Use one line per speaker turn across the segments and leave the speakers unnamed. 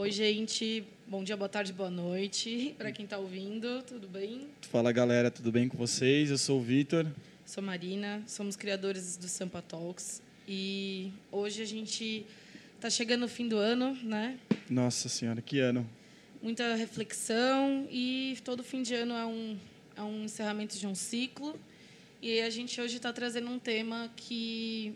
Oi, gente. Bom dia, boa tarde, boa noite. Para quem está ouvindo, tudo bem?
Fala, galera. Tudo bem com vocês? Eu sou o Vitor.
Sou Marina. Somos criadores do Sampa Talks. E hoje a gente está chegando no fim do ano, né?
Nossa Senhora, que ano.
Muita reflexão e todo fim de ano é um, é um encerramento de um ciclo. E a gente hoje está trazendo um tema que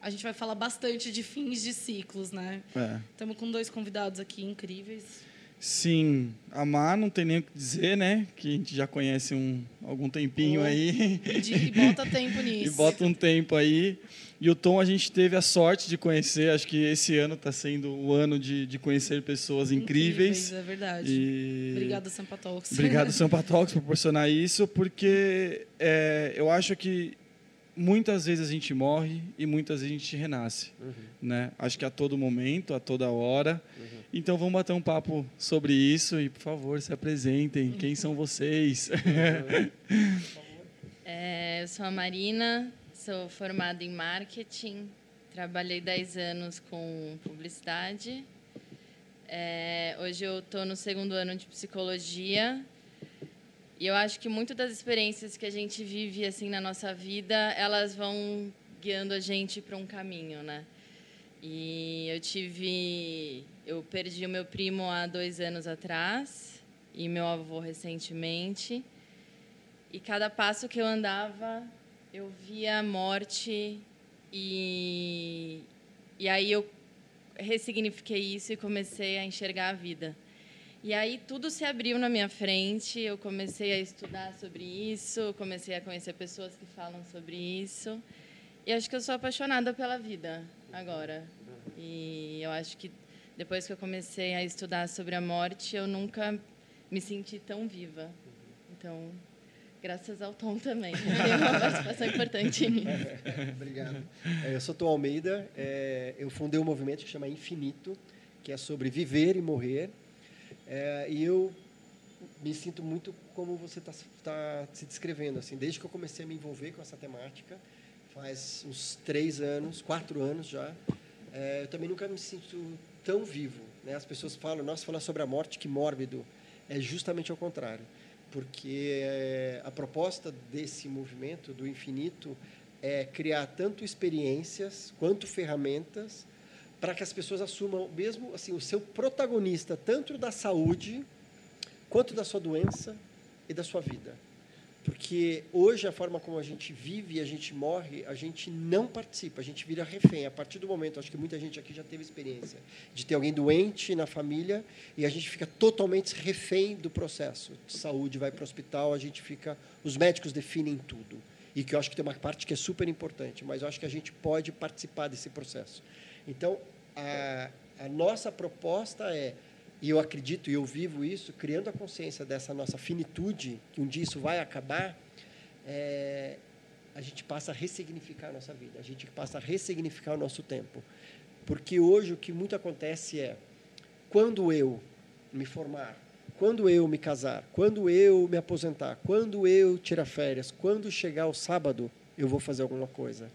a gente vai falar bastante de fins de ciclos, né?
É.
Estamos com dois convidados aqui incríveis.
Sim, a Mar não tem nem o que dizer, né? Que a gente já conhece um algum tempinho
Oh,
aí.
E bota tempo
e
nisso.
bota um tempo aí. E o Tom a gente teve a sorte de conhecer. Acho que esse ano está sendo o ano de, de conhecer pessoas incríveis.
É verdade.
E...
Obrigada, Sampa Talks.
Obrigado, Sampa Talks, por proporcionar isso, porque é, eu acho que muitas vezes a gente morre e muitas vezes a gente renasce. Né? Acho que a todo momento, a toda hora. Então vamos bater um papo sobre isso e, por favor, se apresentem. Quem são vocês?
É, eu sou a Marina, sou formada em marketing, trabalhei 10 anos com publicidade. É, hoje eu estou no segundo ano de psicologia e eu acho que muito das experiências que a gente vive assim na nossa vida, elas vão guiando a gente para um caminho, né? E eu tive, eu perdi o meu primo há dois anos atrás e meu avô recentemente. E cada passo que eu andava, eu via a morte e e aí eu ressignifiquei isso e comecei a enxergar a vida. E aí tudo se abriu na minha frente, eu comecei a estudar sobre isso, comecei a conhecer pessoas que falam sobre isso. E acho que eu sou apaixonada pela vida agora. E eu acho que depois que eu comecei a estudar sobre a morte, eu nunca me senti tão viva. Então, graças ao Tom também. Tem uma participação importante nisso.
Obrigado. É, Eu sou Tom Almeida, é, eu fundei um movimento que chama Infinito, que é sobre viver e morrer. É, e eu me sinto muito como você está se descrevendo. Assim, desde que eu comecei a me envolver com essa temática, faz uns três anos, quatro anos já, é, eu também nunca me sinto tão vivo. Né? As pessoas falam, nossa, falar sobre a morte, que mórbido. É justamente ao contrário. Porque é, a proposta desse movimento, do infinito, é criar tanto experiências quanto ferramentas para que as pessoas assumam mesmo assim o seu protagonista tanto da saúde quanto da sua doença e da sua vida. Porque hoje a forma como a gente vive e a gente morre, a gente não participa, a gente vira refém. A partir do momento, acho que muita gente aqui já teve experiência de ter alguém doente na família e a gente fica totalmente refém do processo de saúde, vai para o hospital, a gente fica, os médicos definem tudo. E que eu acho que tem uma parte que é super importante, mas eu acho que a gente pode participar desse processo. Então, a, a nossa proposta é e eu acredito e eu vivo isso, criando a consciência dessa nossa finitude, que um dia isso vai acabar, é, a gente passa a ressignificar a nossa vida, a gente passa a ressignificar o nosso tempo. Porque hoje o que muito acontece é, quando eu me formar, quando eu me casar, quando eu me aposentar, quando eu tirar férias, quando chegar o sábado, eu vou fazer alguma coisa.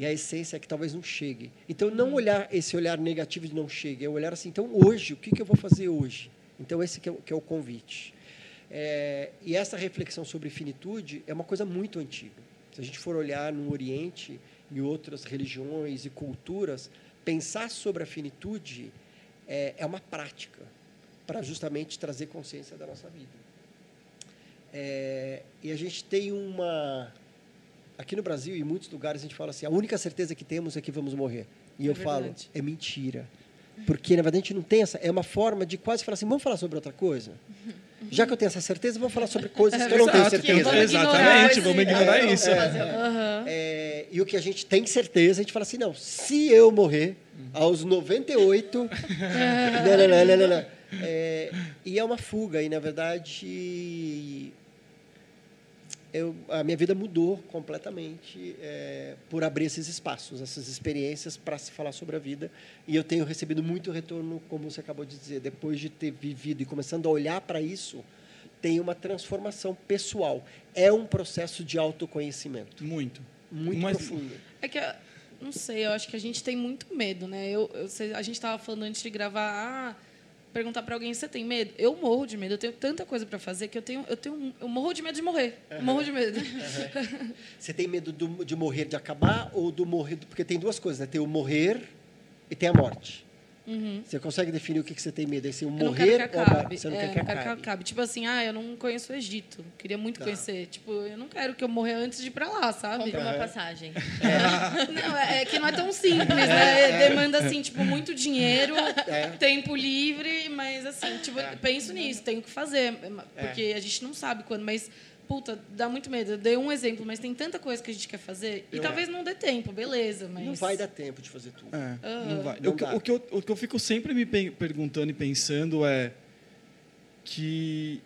E a essência é que talvez não chegue. Então, não olhar esse olhar negativo de não chegue, é olhar assim, então, hoje, o que, que eu vou fazer hoje? Então, esse que é, o- que é o convite. É, e essa reflexão sobre finitude é uma coisa muito antiga. Se a gente for olhar no Oriente, em outras religiões e culturas, pensar sobre a finitude é, é uma prática para justamente trazer consciência da nossa vida. É, e a gente tem uma aqui no Brasil e em muitos lugares a gente fala assim, a única certeza que temos é que vamos morrer. E
É
eu falo,
verdade.
é mentira. Porque, na verdade, a gente não tem essa... É uma forma de quase falar assim, vamos falar sobre outra coisa? Já que eu tenho essa certeza, vamos falar sobre coisas que eu não tenho certeza.
Exatamente, vamos ignorar
É,
isso.
é. É, e o que a gente tem certeza, a gente fala assim, não, se eu morrer aos 98... não, não, não, não, não, não. É, e é uma fuga, e na verdade eu, a minha vida mudou completamente é, por abrir esses espaços, essas experiências para se falar sobre a vida. E eu tenho recebido muito retorno, como você acabou de dizer, depois de ter vivido e começando a olhar para isso, tem uma transformação pessoal. É um processo de autoconhecimento
Muito.
muito
Mas-
profundo.
É que, não sei, eu acho que a gente tem muito medo, né? Eu, eu sei- a gente estava falando antes de gravar, ah, perguntar para alguém, você tem medo? Eu morro de medo. Eu tenho tanta coisa para fazer que eu tenho, eu tenho, eu morro de medo de morrer. Uhum. Morro de medo.
Uhum. Você tem medo do, de morrer de acabar ou do morrer? Porque tem duas coisas, né? Tem o morrer e tem a morte. Uhum. Você consegue definir o que, que você tem medo? É se o morrer
que acabe. Você não é, quer que não acabe. que acabe. Tipo assim, ah, eu não conheço o Egito. Queria muito tá. conhecer. Tipo, eu não quero que eu morra antes de ir para lá, sabe?
Compre uma passagem.
É. não, é, é, que não é tão simples, né? É. Demanda, assim, tipo, muito dinheiro, é. tempo livre, mas, assim, tipo, penso nisso, tenho que fazer. Porque a gente não sabe quando, mas puta, dá muito medo. Eu dei um exemplo, mas tem tanta coisa que a gente quer fazer e eu talvez é. não dê tempo, beleza, mas...
Não vai dar tempo de fazer tudo.
É, uhum. não vai. Não o, que, o, que eu, o que eu fico sempre me perguntando e pensando é que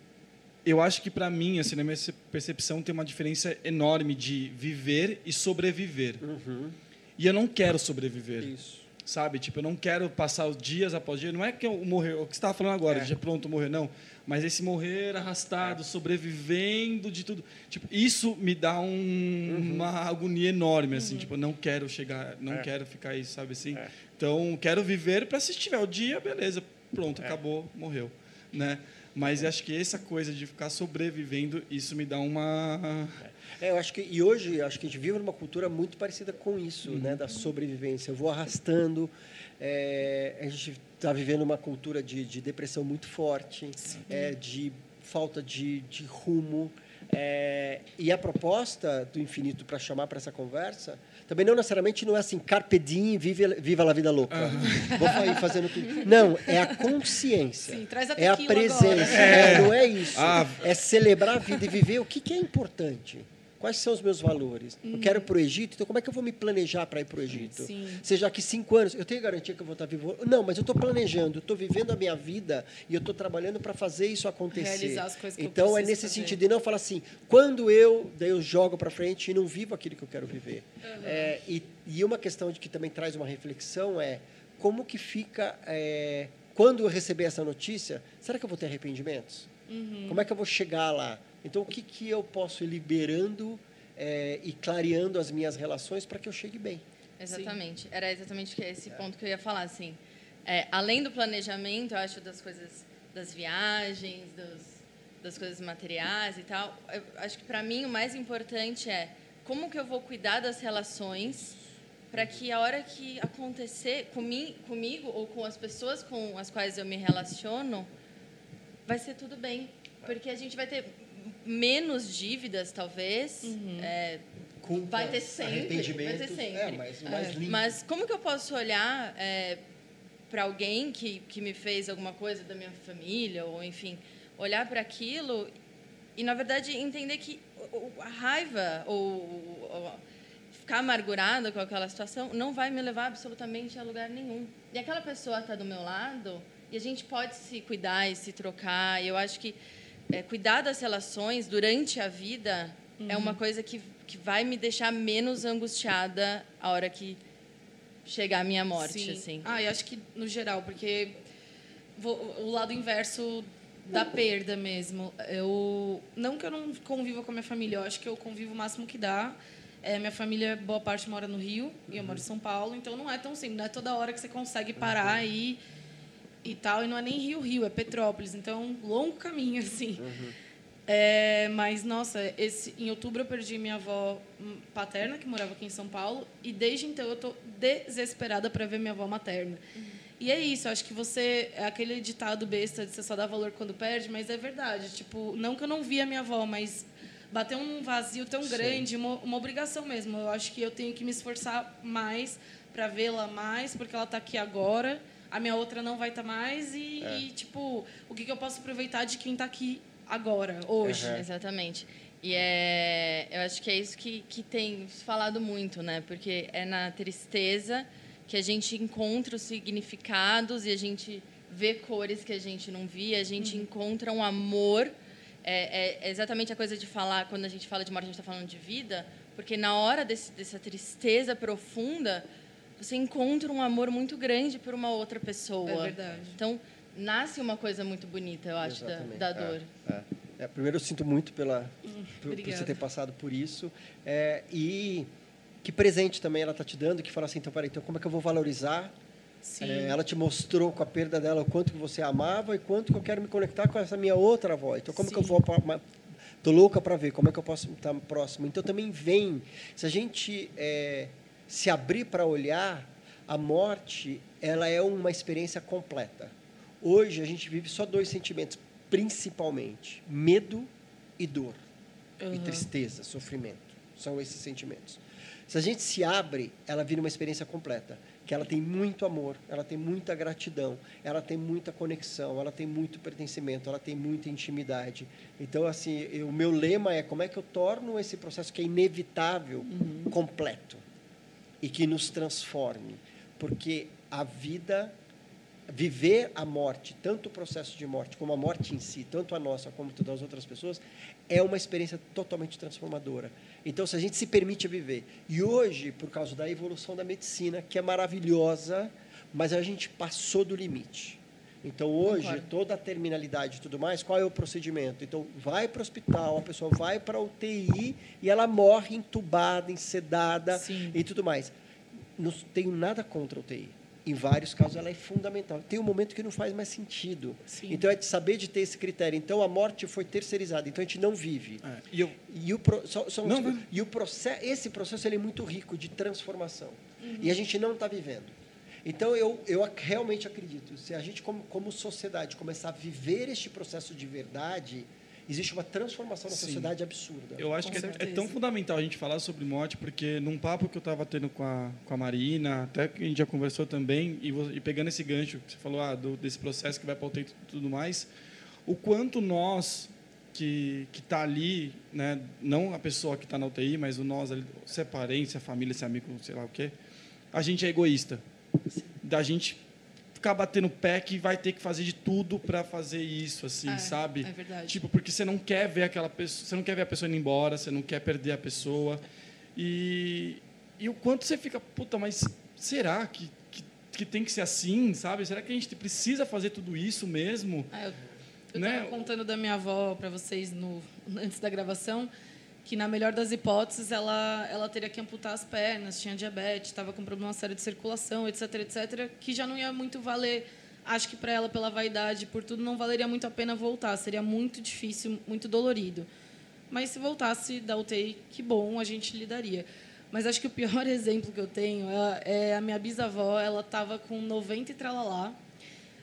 eu acho que para mim, assim, na minha percepção, tem uma diferença enorme de viver e sobreviver. Uhum. E eu não quero sobreviver. Isso. Sabe? Tipo, eu não quero passar os dias após dia. Não é que eu morrer, o que você estava falando agora, é. de pronto morrer, não mas esse morrer arrastado, é. sobrevivendo de tudo, tipo, isso me dá um, uhum. uma agonia enorme, assim, uhum. tipo, não quero chegar, não é. quero ficar aí, sabe assim? É. Então, quero viver para se tiver o dia, beleza, pronto, é. acabou, morreu, né? Mas acho que essa coisa de ficar sobrevivendo, isso me dá uma
é, eu acho que e hoje acho que a gente vive numa cultura muito parecida com isso, uhum. né, da sobrevivência. Eu vou arrastando, é, a gente está vivendo uma cultura de, de depressão muito forte, é, de falta de, de rumo. É, e a proposta do infinito para chamar para essa conversa também não necessariamente não é assim, carpe diem, vive, viva a vida louca. Uhum. Vou ir fazendo tudo. Não, é a consciência.
Sim, a
é a presença. É. não é isso. Ah. É celebrar a vida e viver o que, que é importante. Quais são os meus valores? Uhum. Eu quero ir para o Egito, então como é que eu vou me planejar para ir para o Egito? Sim. Seja que cinco anos, eu tenho garantia que eu vou estar vivo? Não, mas eu estou planejando, estou vivendo a minha vida e eu estou trabalhando para fazer isso acontecer.
Realizar as coisas que
então é nesse
fazer.
sentido e não falar assim, quando eu daí eu jogo para frente e não vivo aquilo que eu quero viver. Uhum. É, e, e uma questão de que também traz uma reflexão é como que fica é, quando eu receber essa notícia? Será que eu vou ter arrependimentos? Uhum. Como é que eu vou chegar lá? Então o que que eu posso ir liberando é, e clareando as minhas relações para que eu chegue bem.
Exatamente. Sim. Era exatamente esse ponto que eu ia falar. Assim, é, além do planejamento, eu acho das coisas, das viagens, dos, das coisas materiais e tal, eu acho que para mim o mais importante é como que eu vou cuidar das relações para que a hora que acontecer comigo, comigo ou com as pessoas com as quais eu me relaciono, vai ser tudo bem. Porque a gente vai ter menos dívidas, talvez. Uhum. É,
Culpa,
vai ter sempre. Vai ter sempre. É,
mas, mais
é. mas como que eu posso olhar é, para alguém que, que me fez alguma coisa da minha família, ou enfim, olhar para aquilo e, na verdade, entender que a raiva ou, ou ficar amargurada com aquela situação não vai me levar absolutamente a lugar nenhum. E aquela pessoa está do meu lado e a gente pode se cuidar e se trocar. E eu acho que é, cuidar das relações durante a vida uhum. é uma uhum. coisa que, que vai me deixar menos angustiada a hora que chegar a minha morte.
Sim.
Assim.
Ah, eu acho que no geral, porque vou, o lado inverso da perda mesmo. Eu não que eu não conviva com a minha família, eu acho que eu convivo o máximo que dá. É, minha família, boa parte mora no Rio e eu moro em São Paulo, então não é tão simples, não é toda hora que você consegue parar uhum. e e tal, e não é nem Rio Rio, é Petrópolis, então longo caminho assim. Uhum. É, mas nossa, esse, em outubro eu perdi minha avó paterna que morava aqui em São Paulo e desde então eu tô desesperada para ver minha avó materna. Uhum. E é isso, acho que você é aquele ditado besta de você só dá valor quando perde, mas é verdade. Tipo, não que eu não via minha avó, mas bateu um vazio tão Sim. grande, uma, uma obrigação mesmo. Eu acho que eu tenho que me esforçar mais para vê-la mais, porque ela está aqui agora a minha outra não vai estar tá mais e, é. e, tipo, o que, que eu posso aproveitar de quem está aqui agora, hoje. Uhum.
Exatamente. E é, eu acho que é isso que, que tem falado muito, né? Porque é na tristeza que a gente encontra os significados e a gente vê cores que a gente não via, a gente uhum. encontra um amor. É, é, exatamente a coisa de falar, quando a gente fala de morte, a gente está falando de vida, porque na hora desse, dessa tristeza profunda, você encontra um amor muito grande por uma outra pessoa.
É verdade.
Então, nasce uma coisa muito bonita, eu acho, da, da, dor.
É, é. É, primeiro, eu sinto muito pela, por, por, você ter passado por isso. É, e que presente também ela está te dando, que fala assim, então, peraí, então como é que eu vou valorizar É, ela te mostrou com a perda dela o quanto que você amava e quanto que eu quero me conectar com essa minha outra avó. Então, como Sim. que eu vou Tô louca para ver como é que eu posso estar próximo. Então também vem, se a gente é, se abrir para olhar, a morte ela é uma experiência completa. Hoje a gente vive só dois sentimentos, principalmente medo e dor, uhum. e tristeza, sofrimento. São esses sentimentos. Se a gente se abre, ela vira uma experiência completa que ela tem muito amor, ela tem muita gratidão, ela tem muita conexão, ela tem muito pertencimento, ela tem muita intimidade. Então, assim, o meu lema é como é que eu torno esse processo que é inevitável uhum. completo e que nos transforme, porque a vida viver a morte, tanto o processo de morte como a morte em si, tanto a nossa como a das outras pessoas, é uma experiência totalmente transformadora. Então, se a gente se permite viver. E hoje, por causa da evolução da medicina, que é maravilhosa, mas a gente passou do limite. Então, hoje, Concordo. toda a terminalidade e tudo mais, qual é o procedimento? Então, vai para o hospital, a pessoa vai para a UTI e ela morre entubada, ensedada Sim. e tudo mais. Não tenho nada contra a UTI em vários casos ela é fundamental. Tem um momento que não faz mais sentido. Sim. Então é de saber de ter esse critério. Então a morte foi terceirizada, então a gente não vive. É. E, eu... e, o pro... só, só não, um... e o processo, esse processo ele é muito rico de transformação. Uhum. E a gente não está vivendo. Então eu, eu realmente acredito, se a gente como, como sociedade começar a viver este processo de verdade, existe uma transformação na Sim. sociedade absurda.
Eu acho com que é, é, tão fundamental a gente falar sobre morte, porque num papo que eu estava tendo com a, com a Marina, até que a gente já conversou também, e, e pegando esse gancho que você falou ah, do, desse processo que vai para o e tudo mais, o quanto nós que que está ali, né, não a pessoa que está na UTI, mas o nós ali, se é parente, se é família, se é amigo, sei lá o quê, a gente é egoísta. Da gente ficar batendo pé que vai ter que fazer de tudo para fazer isso, assim, é, sabe?
É verdade.
Tipo, porque você não quer ver aquela pessoa, você não quer ver a pessoa indo embora, você não quer perder a pessoa. E, e o quanto você fica, puta, mas será que, que, que tem que ser assim, sabe? Será que a gente precisa fazer tudo isso mesmo?
É, eu eu né? contando da minha avó para vocês no, antes da gravação que na melhor das hipóteses ela ela teria que amputar as pernas, tinha diabetes, estava com problema sério de circulação, etc, etc, que já não ia muito valer. Acho que para ela pela vaidade, por tudo não valeria muito a pena voltar, seria muito difícil, muito dolorido. Mas se voltasse da UTI, que bom, a gente lidaria. Mas acho que o pior exemplo que eu tenho é, é a minha bisavó, ela estava com 90 e tralalá,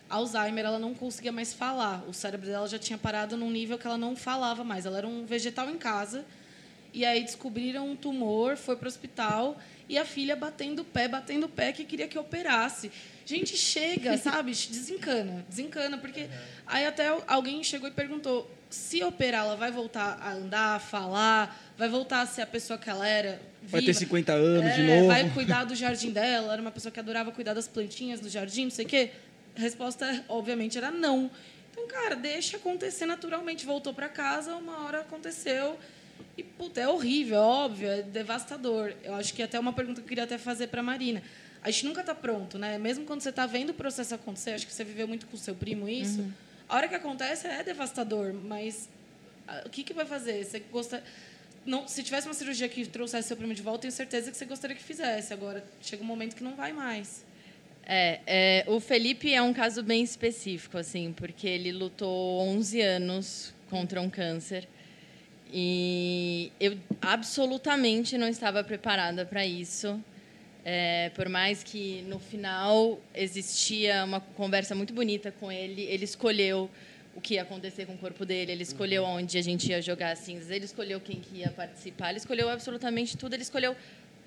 Alzheimer, ela não conseguia mais falar. O cérebro dela já tinha parado num nível que ela não falava mais. Ela era um vegetal em casa e aí descobriram um tumor, foi para o hospital e a filha batendo o pé, batendo o pé que queria que operasse. Gente, chega, sabe? Desencana, desencana, porque aí até alguém chegou e perguntou: se operar, ela vai voltar a andar, a falar, vai voltar a ser a pessoa que ela era? Viva,
vai ter 50 anos é, de novo.
Vai cuidar do jardim dela, era uma pessoa que adorava cuidar das plantinhas do jardim, não sei o quê. A resposta, obviamente, era não. Então, cara, deixa acontecer naturalmente. Voltou para casa, uma hora aconteceu e, puta, é horrível, é óbvio, é devastador. Eu acho que até uma pergunta que eu queria até fazer para a Marina. A gente nunca está pronto, né? Mesmo quando você está vendo o processo acontecer, acho que você viveu muito com o seu primo isso. Uhum. A hora que acontece é devastador, mas ah, o que, que vai fazer? Você gosta... Não, se tivesse uma cirurgia que trouxesse seu primo de volta, tenho certeza que você gostaria que fizesse. Agora, chega um momento que não vai mais.
É, é, o Felipe é um caso bem específico, assim, porque ele lutou 11 anos contra um câncer. E eu absolutamente não estava preparada para isso. É, por mais que no final existia uma conversa muito bonita com ele, ele escolheu o que ia acontecer com o corpo dele, ele escolheu uhum. onde a gente ia jogar as cinzas, ele escolheu quem que ia participar, ele escolheu absolutamente tudo, ele escolheu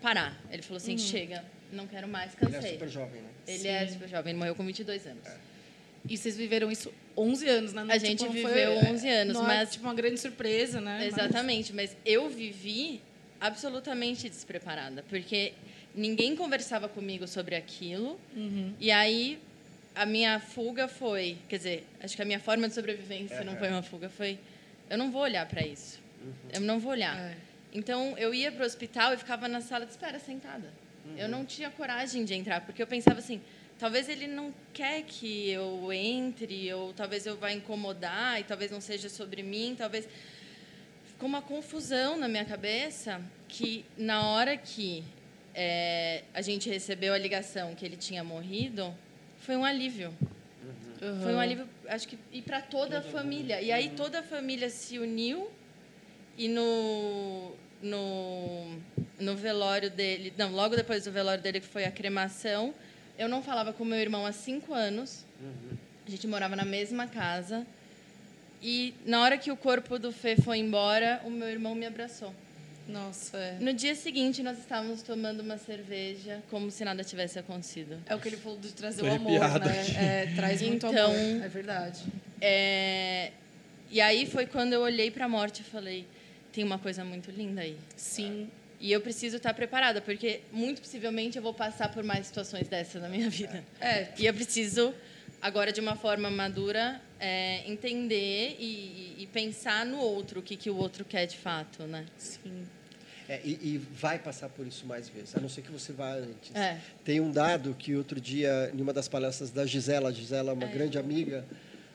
parar. Ele falou assim, uhum. chega, não quero mais, cansei.
Ele é super jovem, né?
Ele Sim. é super jovem, ele morreu com 22 anos. É.
E vocês viveram isso 11 anos, né?
Não, a gente tipo, viveu foi, 11 anos,
não
é, mas...
É, tipo, uma grande surpresa, né?
Exatamente, mas... mas eu vivi absolutamente despreparada, porque ninguém conversava comigo sobre aquilo. Uhum. E aí a minha fuga foi, quer dizer, acho que a minha forma de sobrevivência uhum. não foi uma fuga, foi eu não vou olhar para isso. Uhum. Eu não vou olhar. É. Então eu ia para o hospital e ficava na sala de espera sentada. Eu não tinha coragem de entrar, porque eu pensava assim, talvez ele não quer que eu entre, ou talvez eu vá incomodar, e talvez não seja sobre mim, talvez. Ficou uma confusão na minha cabeça que, na hora que é, a gente recebeu a ligação que ele tinha morrido, foi um alívio.
Uhum.
Foi um alívio, acho que, e para toda a família. E aí toda a família se uniu e no, no, no velório dele, não, logo depois do velório dele, que foi a cremação, eu não falava com meu irmão há cinco anos. A gente morava na mesma casa. E na hora que o corpo do Fê foi embora, o meu irmão me abraçou.
Nossa, é.
No dia seguinte, nós estávamos tomando uma cerveja, como se nada tivesse acontecido.
É o que ele falou de trazer
Tô
o amor, né?
aqui.
É, traz muito
Então-
amor. É verdade.
É, E aí foi quando eu olhei para a morte e falei: tem uma coisa muito linda aí.
Sim.
E eu preciso estar preparada, porque muito possivelmente eu vou passar por mais situações dessas na minha vida.
É,
E eu preciso, agora de uma forma madura, é, entender e, e pensar no outro, o que, que o outro quer de fato, né?
sim.
É, e, e vai passar por isso mais vezes, a não ser que você vá antes.
É.
Tem um dado que outro dia, em uma das palestras da Gisela, a Gisela é uma grande amiga,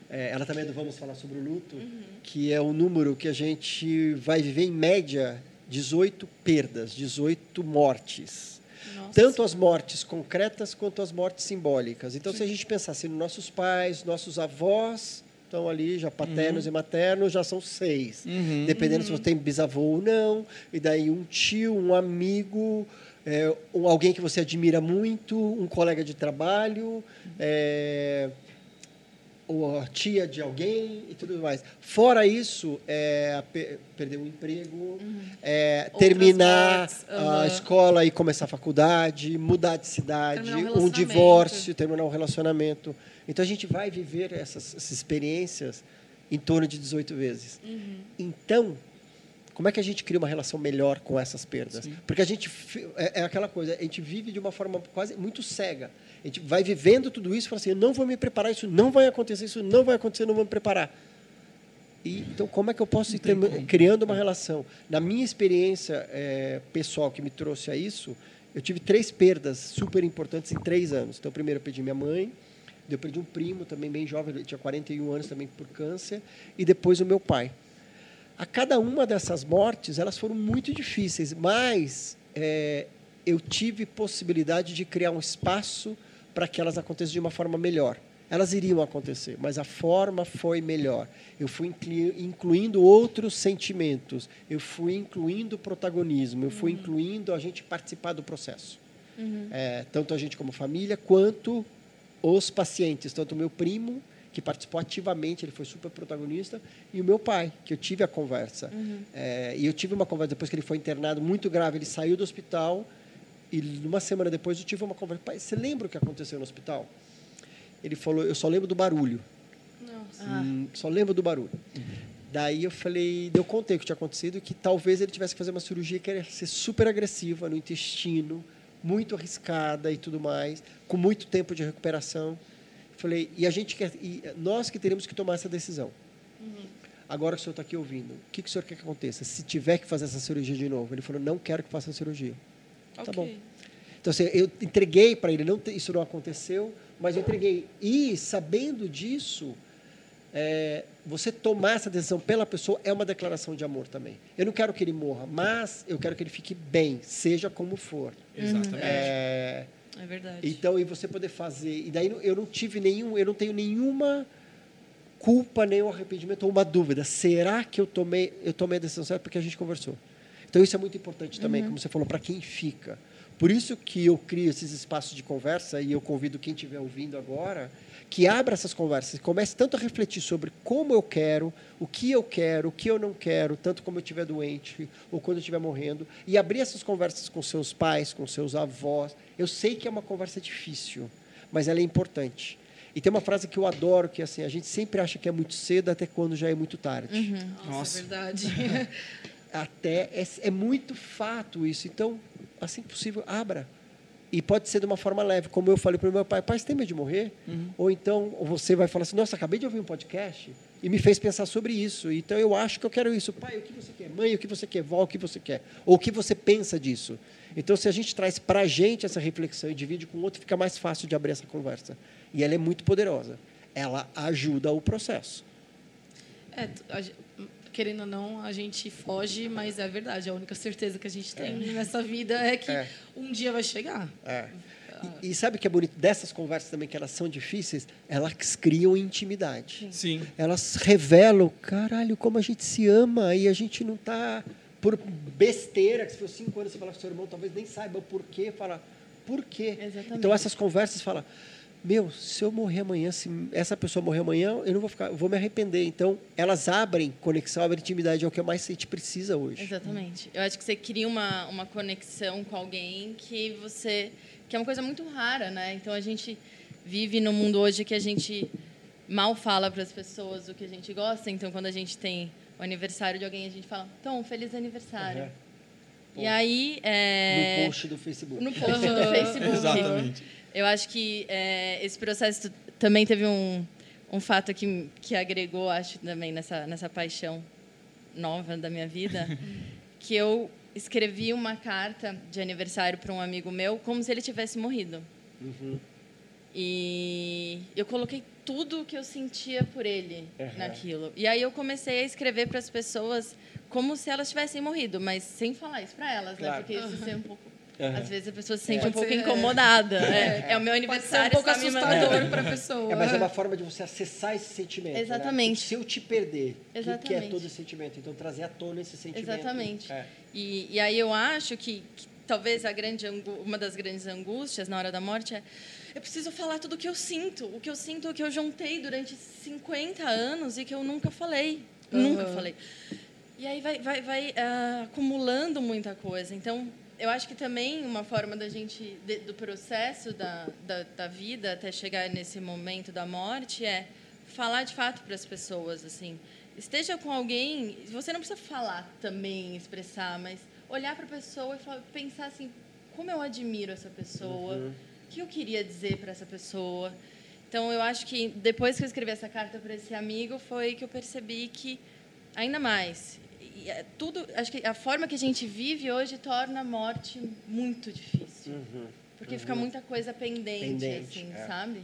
é, ela também é do Vamos Falar sobre o Luto, que é o número que a gente vai viver em média 18 perdas, 18 mortes.
Nossa.
Tanto as mortes concretas quanto as mortes simbólicas. Então, se a gente pensar assim, nos nossos pais, nossos avós, estão ali, já paternos e maternos, já são seis.
Uhum.
Dependendo se você tem bisavô ou não. E daí um tio, um amigo, é, um, alguém que você admira muito, um colega de trabalho, é, ou a tia de alguém e tudo mais. Fora isso, é, pe- perder um emprego, é,
Outras
terminar
mortes,
a escola e começar a faculdade, mudar de cidade,
um
um divórcio, terminar um relacionamento. Então a gente vai viver essas, essas experiências em torno de 18 vezes.
Uhum.
Então, como é que a gente cria uma relação melhor com essas perdas? Porque a gente é, é aquela coisa, a gente vive de uma forma quase muito cega. A gente vai vivendo tudo isso e fala assim, eu não vou me preparar, isso não vai acontecer, isso não vai acontecer, não vou me preparar. E, então, como é que eu posso ir criando uma relação? Na minha experiência é, pessoal que me trouxe a isso, eu tive três perdas super importantes em três anos. Então, primeiro eu perdi minha mãe, eu perdi um primo também bem jovem, ele tinha 41 anos também por câncer, e depois o meu pai. A cada uma dessas mortes, elas foram muito difíceis, mas é, eu tive possibilidade de criar um espaço para que elas acontecessem de uma forma melhor. Elas iriam acontecer, mas a forma foi melhor. Eu fui inclui- incluindo outros sentimentos, eu fui incluindo protagonismo, eu fui incluindo a gente participar do processo. É, tanto a gente como família, quanto os pacientes, tanto o meu primo, que participou ativamente, ele foi super protagonista, e o meu pai, que eu tive a conversa. É, e eu tive uma conversa depois que ele foi internado muito grave, ele saiu do hospital, e uma semana depois eu tive uma conversa. Pai, você lembra o que aconteceu no hospital? Ele falou, eu só lembro do barulho.
Nossa.
Hum, só lembro do barulho. Daí eu falei, eu contei o que tinha acontecido, que talvez ele tivesse que fazer uma cirurgia que ia ser super agressiva no intestino, muito arriscada e tudo mais, com muito tempo de recuperação. Falei, e a gente quer, e nós que teremos que tomar essa decisão. Agora que o senhor está aqui ouvindo, o que, que o senhor quer que aconteça? Se tiver que fazer essa cirurgia de novo, ele falou, não quero que faça a cirurgia. Tá
Ok.
bom. Então, assim, eu entreguei para ele, não, isso não aconteceu, mas eu entreguei. E, sabendo disso, é, você tomar essa decisão pela pessoa é uma declaração de amor também. Eu não quero que ele morra, mas eu quero que ele fique bem, seja como for.
Exatamente.
É,
É verdade.
então, e você poder fazer. E daí eu não tive nenhum, eu não tenho nenhuma culpa, nem um arrependimento ou uma dúvida. Será que eu tomei, eu tomei a decisão certa porque a gente conversou? Então isso é muito importante também, como você falou, para quem fica. Por isso que eu crio esses espaços de conversa e eu convido quem estiver ouvindo agora que abra essas conversas e comece tanto a refletir sobre como eu quero, o que eu quero, o que eu não quero, tanto como eu estiver doente ou quando eu estiver morrendo, e abrir essas conversas com seus pais, com seus avós. Eu sei que é uma conversa difícil, mas ela é importante. E tem uma frase que eu adoro, que é assim, a gente sempre acha que é muito cedo até quando já é muito tarde.
Nossa,
Nossa.
é verdade.
Até é, é muito fato isso. Então, assim que possível, abra. E pode ser de uma forma leve, como eu falei para o meu pai, pai, você tem medo de morrer? Ou então você vai falar assim, nossa, acabei de ouvir um podcast e me fez pensar sobre isso. Então eu acho que eu quero isso. Pai, o que você quer? Mãe, o que você quer? Vó, o que você quer? Ou o que você pensa disso? Então, se a gente traz para a gente essa reflexão e divide com o outro, fica mais fácil de abrir essa conversa. E ela é muito poderosa. Ela ajuda o processo.
É, querendo ou não, a gente foge, mas é verdade. A única certeza que a gente tem nessa vida é que
É.
um dia vai chegar.
É. E, e sabe o que é bonito dessas conversas também, que elas são difíceis? Elas criam intimidade.
Sim.
Elas revelam, caralho, como a gente se ama e a gente não está por besteira, que se for cinco anos você falar com seu irmão, talvez nem saiba o porquê, fala, por quê?
Exatamente.
Então essas conversas falam, meu, se eu morrer amanhã, se essa pessoa morrer amanhã, eu não vou ficar, eu vou me arrepender. Então, elas abrem conexão, abrem intimidade, é o que mais a gente precisa hoje.
Exatamente. Eu acho que você cria uma, uma conexão com alguém que você que é uma coisa muito rara, né? Então a gente vive no mundo hoje que a gente mal fala para as pessoas o que a gente gosta. Então quando a gente tem o aniversário de alguém, a gente fala, então, feliz aniversário.
Uhum.
E aí é...
No post do Facebook.
no post do Facebook.
Exatamente.
Eu acho que é, esse processo também teve um, um fato que, que agregou, acho, também nessa, nessa paixão nova da minha vida, que eu escrevi uma carta de aniversário para um amigo meu como se ele tivesse morrido.
Uhum.
E eu coloquei tudo o que eu sentia por ele
Uhum.
naquilo. E aí eu comecei a escrever para as pessoas como se elas tivessem morrido, mas sem falar isso para elas,
Claro.
né? Porque isso é um pouco
Uhum.
às vezes a pessoa se sente
Pode
um pouco
ser, é.
incomodada. É, é o meu
Pode ser um
aniversário,
pouco assustador para a pessoa.
É, mas é uma forma de você acessar esse sentimento. né?
Exatamente.
Se eu te perder, o que, é todo esse sentimento? Então, trazer à tona esse sentimento.
Exatamente.
É.
E, e aí eu acho que, que talvez a grande uma das grandes angústias na hora da morte é eu preciso falar tudo o que eu sinto, o que eu sinto, o que eu juntei durante 50 anos e que eu nunca falei, nunca
Aham.
falei. E aí vai, vai, vai ah, acumulando muita coisa. Então eu acho que também uma forma da gente de- do processo da, da, da vida até chegar nesse momento da morte é falar de fato para as pessoas assim. Esteja com alguém você não precisa falar também expressar mas olhar para a pessoa e fa- pensar assim como eu admiro essa pessoa?
Uhum.
o que eu queria dizer para essa pessoa? Então eu acho que depois que eu escrevi essa carta para esse amigo foi que eu percebi que ainda mais e é tudo acho que a forma que a gente vive hoje torna a morte muito difícil
Uhum.
porque fica muita coisa pendente,
Pendente,
assim,
é.
sabe?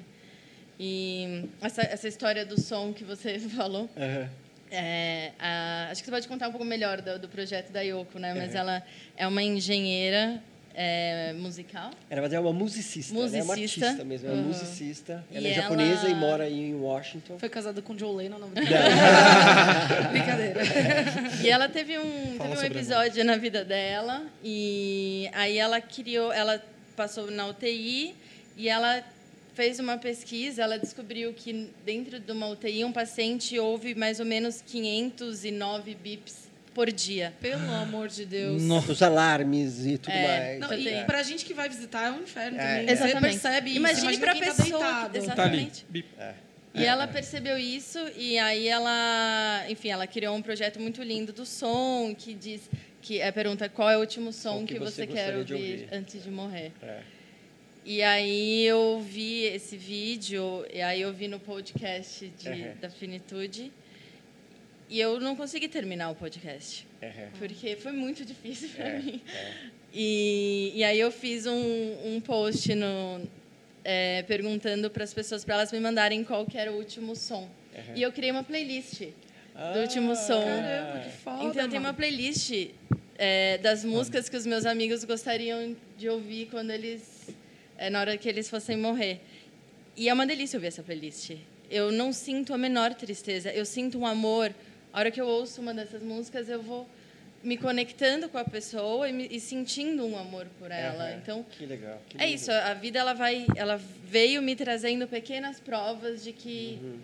E essa, essa história do som que você falou,
Aham.
é, a- acho que você pode contar um pouco melhor do, do projeto da Yoko, né? Mas
Uhum.
ela é uma engenheira é, musical.
Ela mas é uma musicista, né? é uma
Musicista.
artista mesmo, é uma
Uhum.
musicista.
E
Ela é japonesa
ela-
e mora em Washington.
Foi casada com Joe Lennon, não. Brincadeira.
E ela teve um,
Fala
teve um episódio na vida dela e aí ela criou, ela passou na UTI e ela fez uma pesquisa, ela descobriu que dentro de uma UTI um paciente ouve mais ou menos 509 bips por dia.
Pelo amor de Deus.
Os alarmes e tudo
É.
mais.
Não, e
É.
pra gente que vai visitar é um inferno
É,
também.
é.
Você
Exatamente.
percebe isso.
Imagine
Imagina
pra
quem tá
pessoa.
Tá ali.
Exatamente.
Bip.
E ela percebeu isso e aí ela, enfim, ela criou um projeto muito lindo do som que diz que é pergunta qual é o último som
Som
que,
que
você,
você
quer ouvir,
ouvir.
antes de morrer.
É.
E aí eu vi esse vídeo e aí eu vi no podcast de,
Uhum.
da Finitude e eu não consegui terminar o podcast
Uhum.
porque foi muito difícil para
É,
mim.
é.
E, e aí eu fiz um, um post no, é, perguntando para as pessoas para elas me mandarem qual que era o último som.
Uhum.
E eu criei uma playlist
Ah,
do último som.
Caramba, que foda,
então eu tenho uma playlist é, das músicas que os meus amigos gostariam de ouvir quando eles é, na hora que eles fossem morrer. E é uma delícia ouvir essa playlist. Eu não sinto a menor tristeza. Eu sinto um amor. A hora que eu ouço uma dessas músicas, eu vou me conectando com a pessoa e, me- e sentindo um amor por ela.
Uhum.
Então
Que legal. que
é
lindo.
isso. A vida ela vai, ela veio me trazendo pequenas provas de que
Uhum.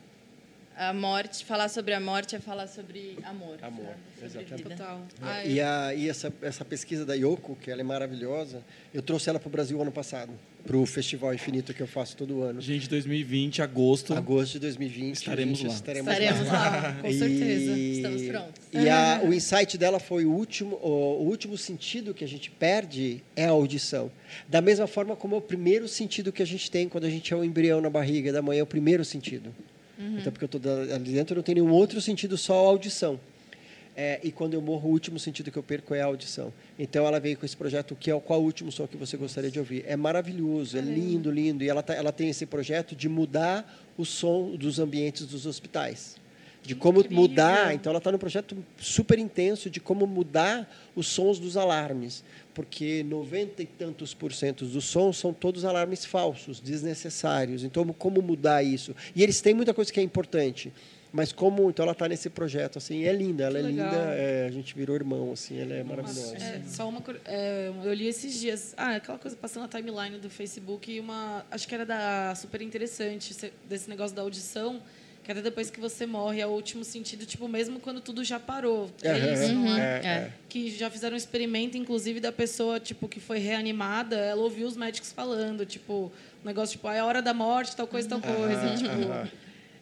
A morte, falar sobre a morte é falar sobre amor.
Amor,
sabe?
Exatamente.
Total.
É, E, a, e essa, essa pesquisa da Yoko, que ela é maravilhosa, eu trouxe ela para o Brasil ano passado, para o Festival Infinito que eu faço todo ano.
Gente, 2020, agosto.
Agosto de 2020.
Estaremos
gente,
lá.
Estaremos,
Estaremos lá, com certeza.
Estamos prontos.
E a- o insight dela foi o último, o, o último sentido que a gente perde é a audição. Da mesma forma como é o primeiro sentido que a gente tem quando a gente é o embrião na barriga da mãe, é o primeiro sentido. Então, porque eu estou ali dentro, eu não tenho nenhum outro sentido, só a audição. É, e quando eu morro, o último sentido que eu perco é a audição. Então, ela veio com esse projeto, que é o qual o último som que você gostaria de ouvir. É maravilhoso, é lindo, lindo. E ela, tá- ela tem esse projeto de mudar o som dos ambientes dos hospitais. De como mudar. Então, ela está num projeto super intenso de como mudar os sons dos alarmes, porque 90 e tantos por cento dos sons são todos alarmes falsos, desnecessários. Então, como mudar isso? E eles têm muita coisa que é importante. Mas como então ela está nesse projeto assim, é linda, ela
Que
é
legal.
linda, é, a gente virou irmão assim, ela é maravilhosa.
É, só uma é, eu li esses dias ah aquela coisa passando na timeline do Facebook e uma acho que era da super interessante se- desse negócio da audição que até depois que você morre é o último sentido tipo mesmo quando tudo já parou é isso não é?
É, é.
que já fizeram um experimento inclusive da pessoa tipo que foi reanimada ela ouviu os médicos falando tipo um negócio tipo ah, é a hora da morte tal coisa tal coisa tipo
aham.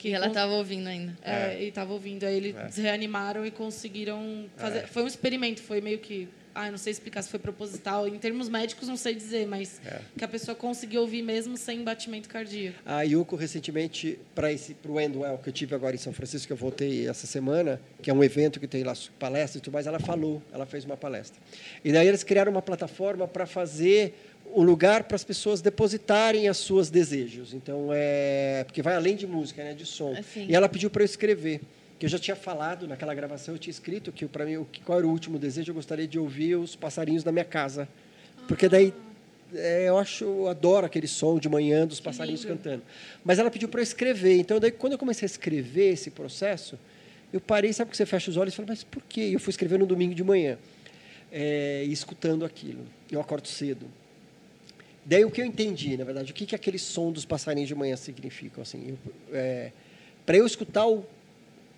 Que ela estava ouvindo ainda.
é, e estava ouvindo. Aí eles reanimaram e conseguiram fazer. Foi um experimento, foi meio que. Ah, não sei explicar se foi proposital. Em termos médicos, não sei dizer, mas que a pessoa conseguiu ouvir mesmo sem batimento cardíaco.
A Yuko recentemente para esse pro Endwell que eu tive agora em São Francisco, que eu voltei essa semana, que é um evento que tem lá palestras e tudo mais, ela falou, ela fez uma palestra. E daí eles criaram uma plataforma para fazer um lugar para as pessoas depositarem as suas desejos. Então é porque vai além de música, né, de som.
Assim.
E ela pediu para eu escrever. Que eu já tinha falado naquela gravação, eu tinha escrito que para mim o qual era o último desejo, eu gostaria de ouvir os passarinhos da minha casa. Porque daí é, eu acho, eu adoro aquele som de manhã dos passarinhos cantando. Mas ela pediu para eu escrever. Então, daí, quando eu comecei a escrever esse processo, eu parei, sabe que você fecha os olhos e fala, mas por quê? Eu fui escrever no domingo de manhã, é, escutando aquilo. Eu acordo cedo. Daí, o que eu entendi, na verdade, o que, que aquele som dos passarinhos de manhã significa? Assim, para eu escutar o-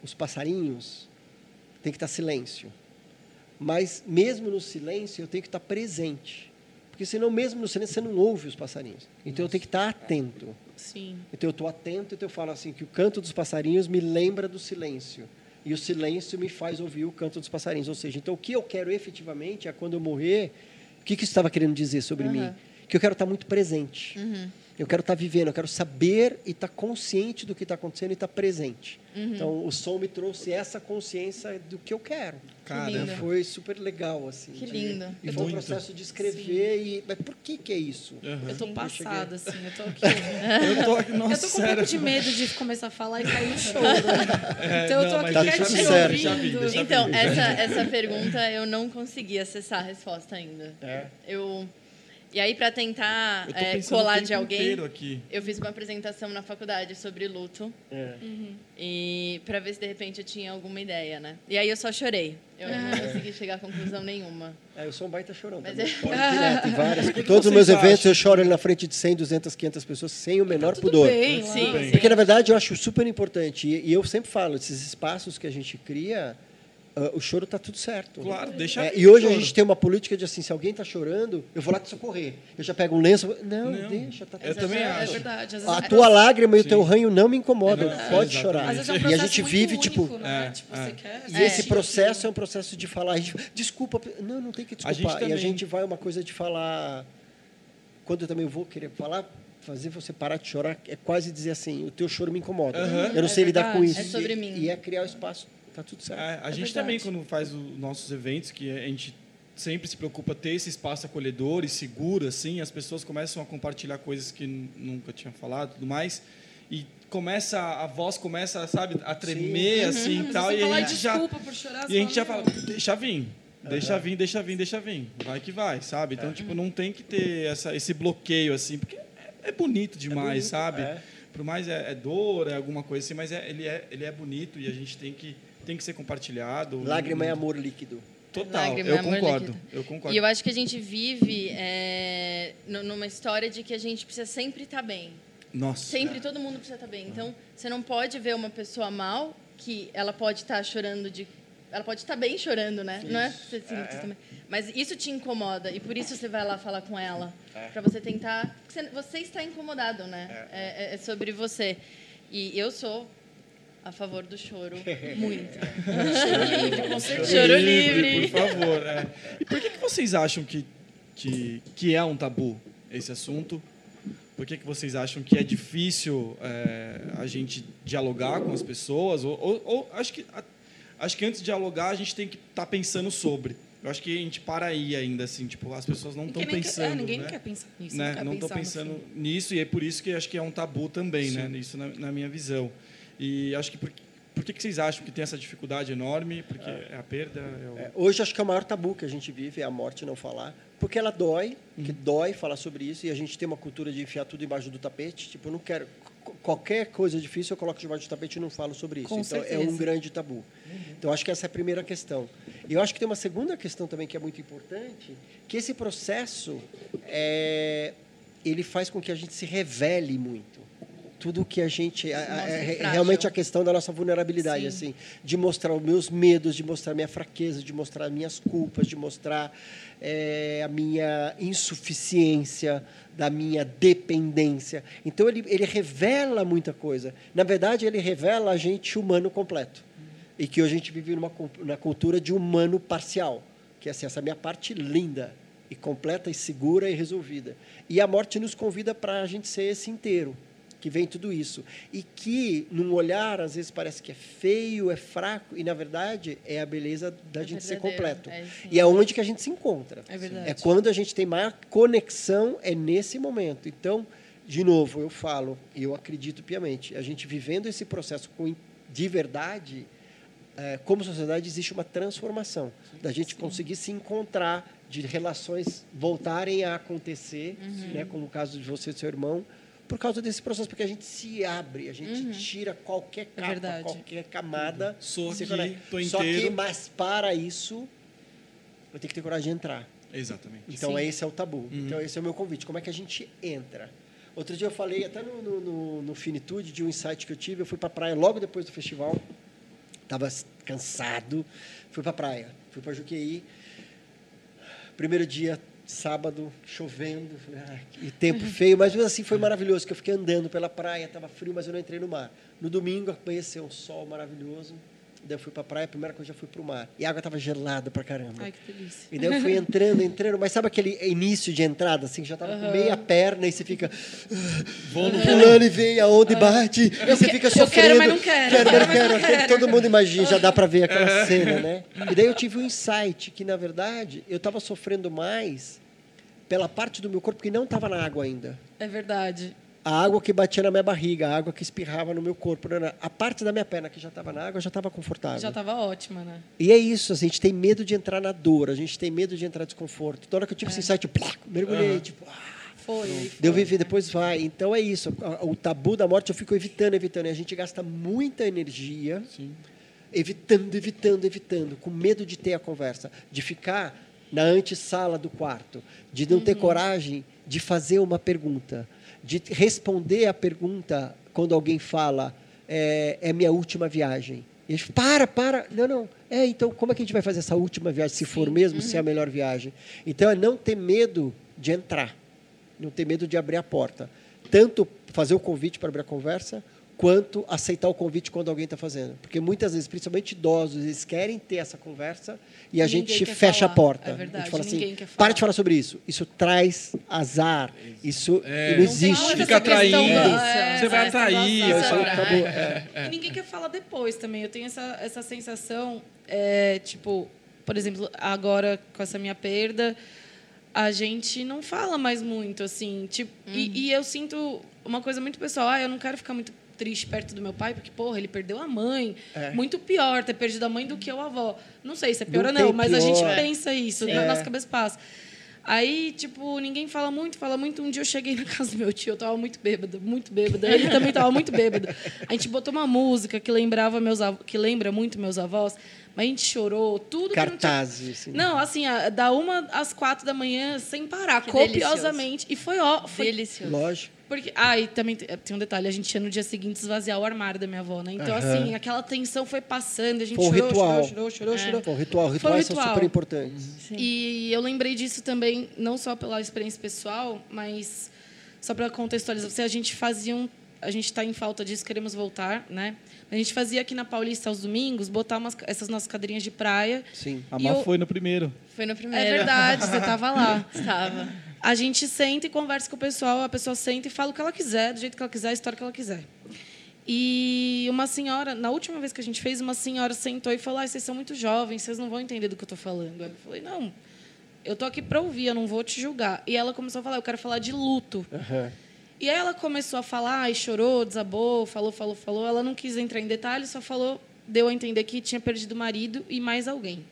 os passarinhos, tem que estar silêncio. Mas, mesmo no silêncio, eu tenho que estar presente. Porque senão, mesmo no silêncio, você não ouve os passarinhos. Então, eu tenho que estar atento.
Sim.
Então, eu estou atento, então eu falo assim, que o canto dos passarinhos me lembra do silêncio. E o silêncio me faz ouvir o canto dos passarinhos. Ou seja, então, o que eu quero efetivamente é, quando eu morrer, o que, que isso estava querendo dizer sobre mim? Que eu quero estar muito presente. Eu quero estar vivendo, eu quero saber e estar consciente do que está acontecendo e estar presente. Então, o som me trouxe essa consciência do que eu quero.
Lindo.
Foi super legal, assim.
Que lindo.
E foi um processo de escrever e... Mas por que que é isso?
Eu tô
Sim, eu
passada, assim. Eu tô aqui.
Eu tô aqui,
eu
nossa,
tô com um
sério.
pouco de medo de começar a falar e cair no choro. então eu tô
não,
aqui
mas
deixa
quietinha ouvindo.
Já vi, deixa
Então, essa, essa pergunta eu não consegui acessar a resposta ainda.
É.
Eu, e aí, para tentar é, colar de alguém, eu fiz uma apresentação na faculdade sobre luto.
É.
E para ver se de repente eu tinha alguma ideia, né? E aí eu só chorei. Eu não consegui chegar a conclusão nenhuma.
É, eu sou um baita chorão.
Mas
também.
é-
direto, várias.
que
Todos os meus eventos
acham?
eu choro na frente de 100, 200, 500 pessoas sem o menor
Tudo
pudor.
bem.
Sim.
Porque, na verdade, eu acho super importante. E, e eu sempre falo, esses espaços que a gente cria, ah, o choro está tudo certo.
Claro, deixa
É, e hoje
o
a
choro.
gente tem uma política de assim, se alguém está chorando, eu vou lá te socorrer. Eu já pego um lenço, não,
Não,
deixa, tá
eu
tudo
também
É,
certo.
é
acho.
verdade.
A
é
tua
processo-
lágrima e o teu ranho não me incomodam,
É,
pode chorar.
Às vezes é um
e a
processo
gente
muito
vive,
único,
tipo,
né?
É,
tipo,
é.
você quer
e esse processo é um processo de falar, a gente, desculpa, não, não tem que
A gente
desculpar. e a
também.
gente vai uma coisa de falar, quando eu também vou querer falar, fazer você parar de chorar, é quase dizer assim, o teu choro me incomoda.
Aham.
Eu não sei
É
lidar com isso.
É sobre
e,
mim.
E é criar o espaço, tá tudo certo.
É, a
É
gente
verdade.
também, quando faz os nossos eventos, que a gente sempre se preocupa ter esse espaço acolhedor e seguro, assim, as pessoas começam a compartilhar coisas que nunca tinham falado e tudo mais. E começa, a voz começa, sabe, a tremer, assim, e
Mas
tal. E a gente já...
chorar.
E a gente já
fala,
fala,
"Meu,
deixa vir, deixa vir, deixa vir, deixa vir, vai que vai, sabe?
É.
Então, tipo, não tem que ter essa, esse bloqueio, assim, porque é, é bonito demais,
bonito,
sabe?
é.
Por mais é, é dor, é alguma coisa assim, mas é, ele, é, ele é bonito e a gente tem que, tem que ser compartilhado.
Lágrima é amor líquido.
Total,
Lágrima
eu
é
concordo,
líquido.
eu concordo.
E eu acho que a gente vive é, nu- numa história de que a gente precisa sempre estar bem.
Nossa,
Sempre todo mundo precisa estar bem. Então, você não pode ver uma pessoa mal que ela pode estar chorando de. Ela pode estar bem chorando, né? Não é? Você também. Mas isso te incomoda e por isso você vai lá falar com ela. Pra você tentar. Você, você está incomodado, né? É, é- é sobre você. E eu sou a favor do choro. Muito.
Choro livre, com certeza.
Choro livre.
por favor. é. E por que, que vocês acham que, que, que é um tabu esse assunto? Por que, que vocês acham que é difícil é, a gente dialogar com as pessoas? Ou, ou- ou acho, que, a- acho que antes de dialogar a gente tem que estar pensando sobre. Eu acho que a gente para aí ainda, assim, tipo, as pessoas não estão
Ninguém nem quer-
pensando.
é, ninguém
né?
quer pensar nisso.
né? Não estou pensando nisso e é por isso que acho que é um tabu também, né? Isso na, na minha visão. E acho que por- por que, que vocês acham que tem essa dificuldade enorme? Porque é, a perda. É o...
É, hoje acho que é o maior tabu que a gente vive é a morte não falar, porque ela dói, que
Uhum.
dói falar sobre isso e a gente tem uma cultura de enfiar tudo embaixo do tapete. Tipo, eu não quero qu- qualquer coisa difícil eu coloco debaixo do tapete e não falo sobre isso.
Com
então é
certeza.
um grande tabu. Então acho que essa é a primeira questão. E eu acho que tem uma segunda questão também que é muito importante, que esse processo é, ele faz com que a gente se revele muito. Tudo que a gente a- a- é, realmente a questão da nossa vulnerabilidade,
Sim.
assim, de mostrar os meus medos, de mostrar minha fraqueza, de mostrar minhas culpas, de mostrar eh, a minha insuficiência, da minha dependência. Então ele, ele revela muita coisa. Na verdade, ele revela a gente humano completo. E que hoje a gente vive numa na cultura de humano parcial, que é assim, essa minha parte linda e completa e segura e resolvida. E a morte nos convida para a gente ser esse inteiro que vem tudo isso. E que, num olhar, às vezes parece que é feio, é fraco, e na verdade é a beleza da
É
gente ser completo.
é sim.
e é onde que a gente se encontra.
É verdade.
É quando a gente tem maior conexão, é nesse momento. Então, de novo, eu falo, e eu acredito piamente, a gente vivendo esse processo com, de verdade, é, como sociedade, existe uma transformação. Da gente conseguir se encontrar, de relações voltarem a acontecer,
Uhum.
né, como o caso de você e seu irmão, por causa desse processo, porque a gente se abre, a gente tira qualquer capa,
verdade.
qualquer camada.
Sou
e se
aqui,
Só que, mas para isso, eu tenho que ter coragem de entrar.
Exatamente.
Então,
Sim.
esse é o tabu. Então, esse é o meu convite. Como é que a gente entra? Outro dia eu falei, até no, no, no, no Finitude, de um insight que eu tive. Eu fui para a praia logo depois do festival. Estava cansado. Fui para a praia. Fui para Juqueí. Primeiro dia, sábado, chovendo. Falei, "Ah, que tempo feio. Mas assim foi maravilhoso, que eu fiquei andando pela praia. Estava frio, mas eu não entrei no mar. No domingo, amanheceu um sol maravilhoso. Daí eu fui para a praia. A primeira coisa, eu já fui para o mar. E a água estava gelada pra caramba.
Ai, que delícia.
E daí eu fui entrando, entrando, mas sabe aquele início de entrada, assim, que já tava com meia perna e você fica
Vou no
pulando e vem a onda e bate, e você
que-
fica
eu quero,
sofrendo.
mas não quero.
Quero, mas não
Mas não
quero. Que
quero.
Todo mundo imagina, já dá para ver aquela cena, né? E daí eu tive um insight que, na verdade, eu estava sofrendo mais pela parte do meu corpo que não estava na água ainda.
É verdade.
A água que batia na minha barriga, a água que espirrava no meu corpo. não era- A parte da minha perna que já estava na água já estava confortável.
Já estava ótima, né?
E é isso, a gente tem medo de entrar na dor, a gente tem medo de entrar em desconforto. Toda hora que eu tive esse insight, eu plá, mergulhei, tipo, ah,
Foi.
deu viver,
né?
depois vai. Então é isso, o tabu da morte eu fico evitando, evitando. E a gente gasta muita energia
Sim.
evitando, evitando, evitando, com medo de ter a conversa, de ficar na antessala do quarto, de não ter coragem de fazer uma pergunta, de responder a pergunta quando alguém fala é, é minha última viagem. E gente, para, para, não, não. É, então como é que a gente vai fazer essa última viagem, se for mesmo, se é a melhor viagem? Então é não ter medo de entrar, não ter medo de abrir a porta. Tanto fazer o convite para abrir a conversa, quanto aceitar o convite quando alguém está fazendo. Porque muitas vezes, principalmente idosos, eles querem ter essa conversa e a gente
ninguém quer
fecha a
falar.
porta.
É
a
verdade,
gente fala assim,
ninguém
para de falar sobre isso. Isso traz azar. Isso
É.
não existe.
Fica atraindo.
é,
Você vai atrair.
acabou. É.
E ninguém quer falar depois também. Eu tenho essa, essa sensação, é, tipo, por exemplo, agora com essa minha perda, a gente não fala mais muito, assim. Tipo, e, e eu sinto uma coisa muito pessoal. Ah, eu não quero ficar muito triste perto do meu pai, porque, porra, ele perdeu a mãe.
É.
Muito pior ter perdido a mãe do que a avó. Não sei se é pior
Não
ou não, mas a gente
pior.
pensa isso,
Sim.
na
É.
nossa cabeça passa. Aí, tipo, ninguém fala muito, fala muito. Um dia eu cheguei na casa do meu tio, eu tava muito bêbada, muito bêbada. Ele também tava muito bêbado. A gente botou uma música que lembrava meus avós, que lembra muito meus avós, mas a gente chorou, tudo que não tinha...
Cartazes. Assim.
Não, assim, a- da uma às quatro da manhã, sem parar,
Que
copiosamente. E foi ó, foi
Delicioso.
Lógico.
Porque, ah, e também tem um detalhe, a gente ia no dia seguinte esvaziar o armário da minha avó, né? Então,
Aham.
assim, aquela tensão foi passando, a gente
Foi
chorou,
ritual.
chorou, chorou, chorou,
É.
chorou.
Ritual.
Foi um
Rituais são
ritual.
super importantes.
Sim.
E eu lembrei disso também, não só pela experiência pessoal, mas só para contextualizar você, a gente fazia um. A gente está em falta disso, queremos voltar, né? A gente fazia aqui na Paulista aos domingos, botar umas, essas nossas cadeirinhas de praia.
Sim.
A Má
eu-
foi no primeiro.
Foi no
É
primeiro.
verdade, você estava lá.
Estava.
A gente senta e conversa com o pessoal, a pessoa senta e fala o que ela quiser, do jeito que ela quiser, a história que ela quiser. E uma senhora, na última vez que a gente fez, uma senhora sentou e falou: ah, vocês são muito jovens, vocês não vão entender do que eu estou falando. Aí eu falei: não, eu tô aqui para ouvir, eu não vou te julgar. E ela começou a falar: eu quero falar de luto.
Aham.
E aí ela começou a falar e chorou, desabou, falou, falou, falou. Ela não quis entrar em detalhes, só falou, deu a entender que tinha perdido o marido e mais alguém.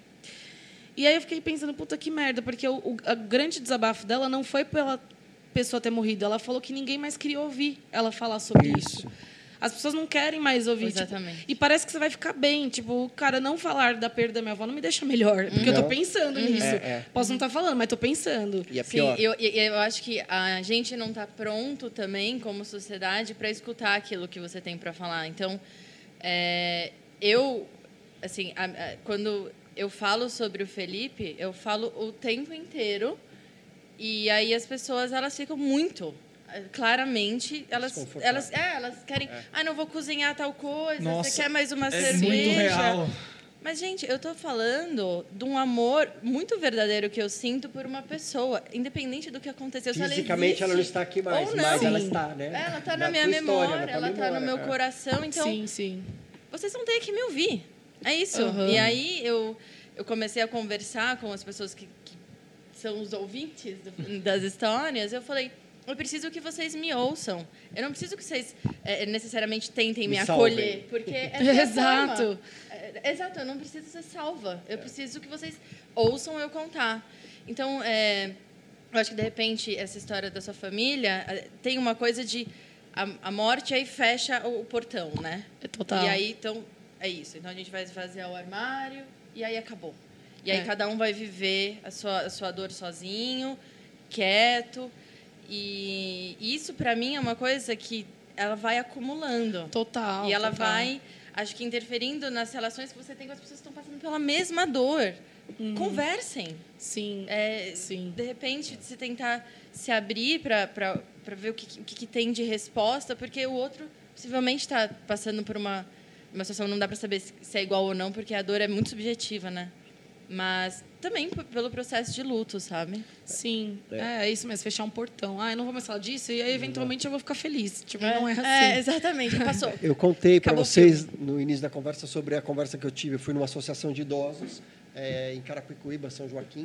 E aí eu fiquei pensando, puta que merda, porque o, o grande desabafo dela não foi pela pessoa ter morrido, ela falou que ninguém mais queria ouvir ela falar sobre isso.
Isso.
As pessoas não querem mais ouvir. tipo,
Exatamente.
e parece que você vai ficar bem. Tipo, cara, não falar da perda da minha avó não me deixa melhor. Porque eu tô
Não.
pensando nisso.
É, é.
Posso não estar falando, mas tô pensando.
E é
Sim,
pior.
eu, e- eu acho que a gente não está pronto também, como sociedade, para escutar aquilo que você tem para falar. Então, é, eu, assim, a- a- quando eu falo sobre o Felipe, eu falo o tempo inteiro. E aí as pessoas elas ficam muito claramente elas elas é, elas querem ah não vou cozinhar tal coisa
Nossa,
você quer mais uma
é
cerveja
muito real.
mas, gente, eu tô falando de um amor muito verdadeiro que eu sinto por uma pessoa, independente do que aconteceu. se ela
Fisicamente ela não está aqui mais, mas ela
Sim.
está, né?
Ela tá
Na
na minha
história,
memória,
tua
ela tá no meu
é.
coração. Então,
sim, sim.
vocês vão ter que me ouvir. É isso.
Aham.
E aí eu, eu comecei a conversar com as pessoas que, que são os ouvintes do- das histórias. Eu falei, eu preciso que vocês me ouçam. Eu não preciso que vocês eh, necessariamente tentem me,
Me
acolher, porque é
Exato.
forma. É, Exato, eu não preciso ser salva. Eu preciso que vocês ouçam eu contar. Então, é, eu acho que, de repente, essa história da sua família tem uma coisa de... A, a morte aí fecha o, o portão, né?
É total.
E aí, então, é isso. Então, a gente vai esvaziar o armário e aí acabou. E aí,
É.
cada um vai viver a sua, a sua dor sozinho, quieto. E isso, para mim, é uma coisa que ela vai acumulando.
Total.
E ela
total.
vai, acho que, interferindo nas relações que você tem com as pessoas que estão passando pela mesma dor. Conversem.
Sim.
É,
Sim.
De repente, você tentar se abrir para ver o, que, o que, que tem de resposta, porque o outro possivelmente está passando por uma, uma situação, não dá para saber se é igual ou não, porque a dor é muito subjetiva, né? Mas também pelo processo de luto, sabe?
Sim.
É.
É. é isso mesmo, fechar um portão. Ah, eu não vou mais falar disso, e aí eventualmente eu vou ficar feliz. Tipo, não é assim.
É, exatamente, passou.
Eu contei para vocês no início da conversa sobre a conversa que eu tive. Eu fui numa associação de idosos eh, em Carapicuíba, São Joaquim,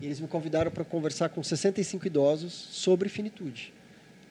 e eles me convidaram para conversar com 65 idosos sobre finitude.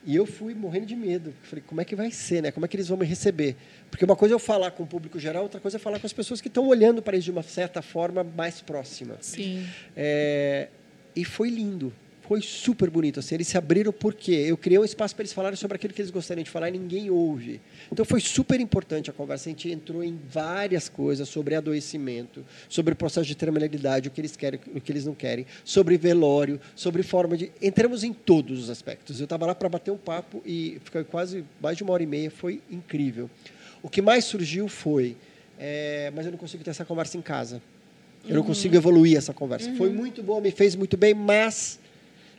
E eu fui morrendo de medo. Falei, como é que vai ser, né? Como é que eles vão me receber? Porque uma coisa é eu falar com o público geral, outra coisa é falar com as pessoas que estão olhando para isso de uma certa forma mais próxima.
Sim.
É, e foi lindo. Foi super bonito. Assim, eles se abriram porque eu criei um espaço para eles falarem sobre aquilo que eles gostariam de falar e ninguém ouve. Então foi super importante a conversa. A gente entrou em várias coisas sobre adoecimento, sobre o processo de terminalidade, o que eles querem, o que eles não querem, sobre velório, sobre forma de. Entramos em todos os aspectos. Eu estava lá para bater um papo e ficou quase mais de uma hora e meia. Foi incrível. O que mais surgiu foi. é, mas eu não consigo ter essa conversa em casa. Eu não consigo evoluir essa conversa. Foi muito boa, me fez muito bem, mas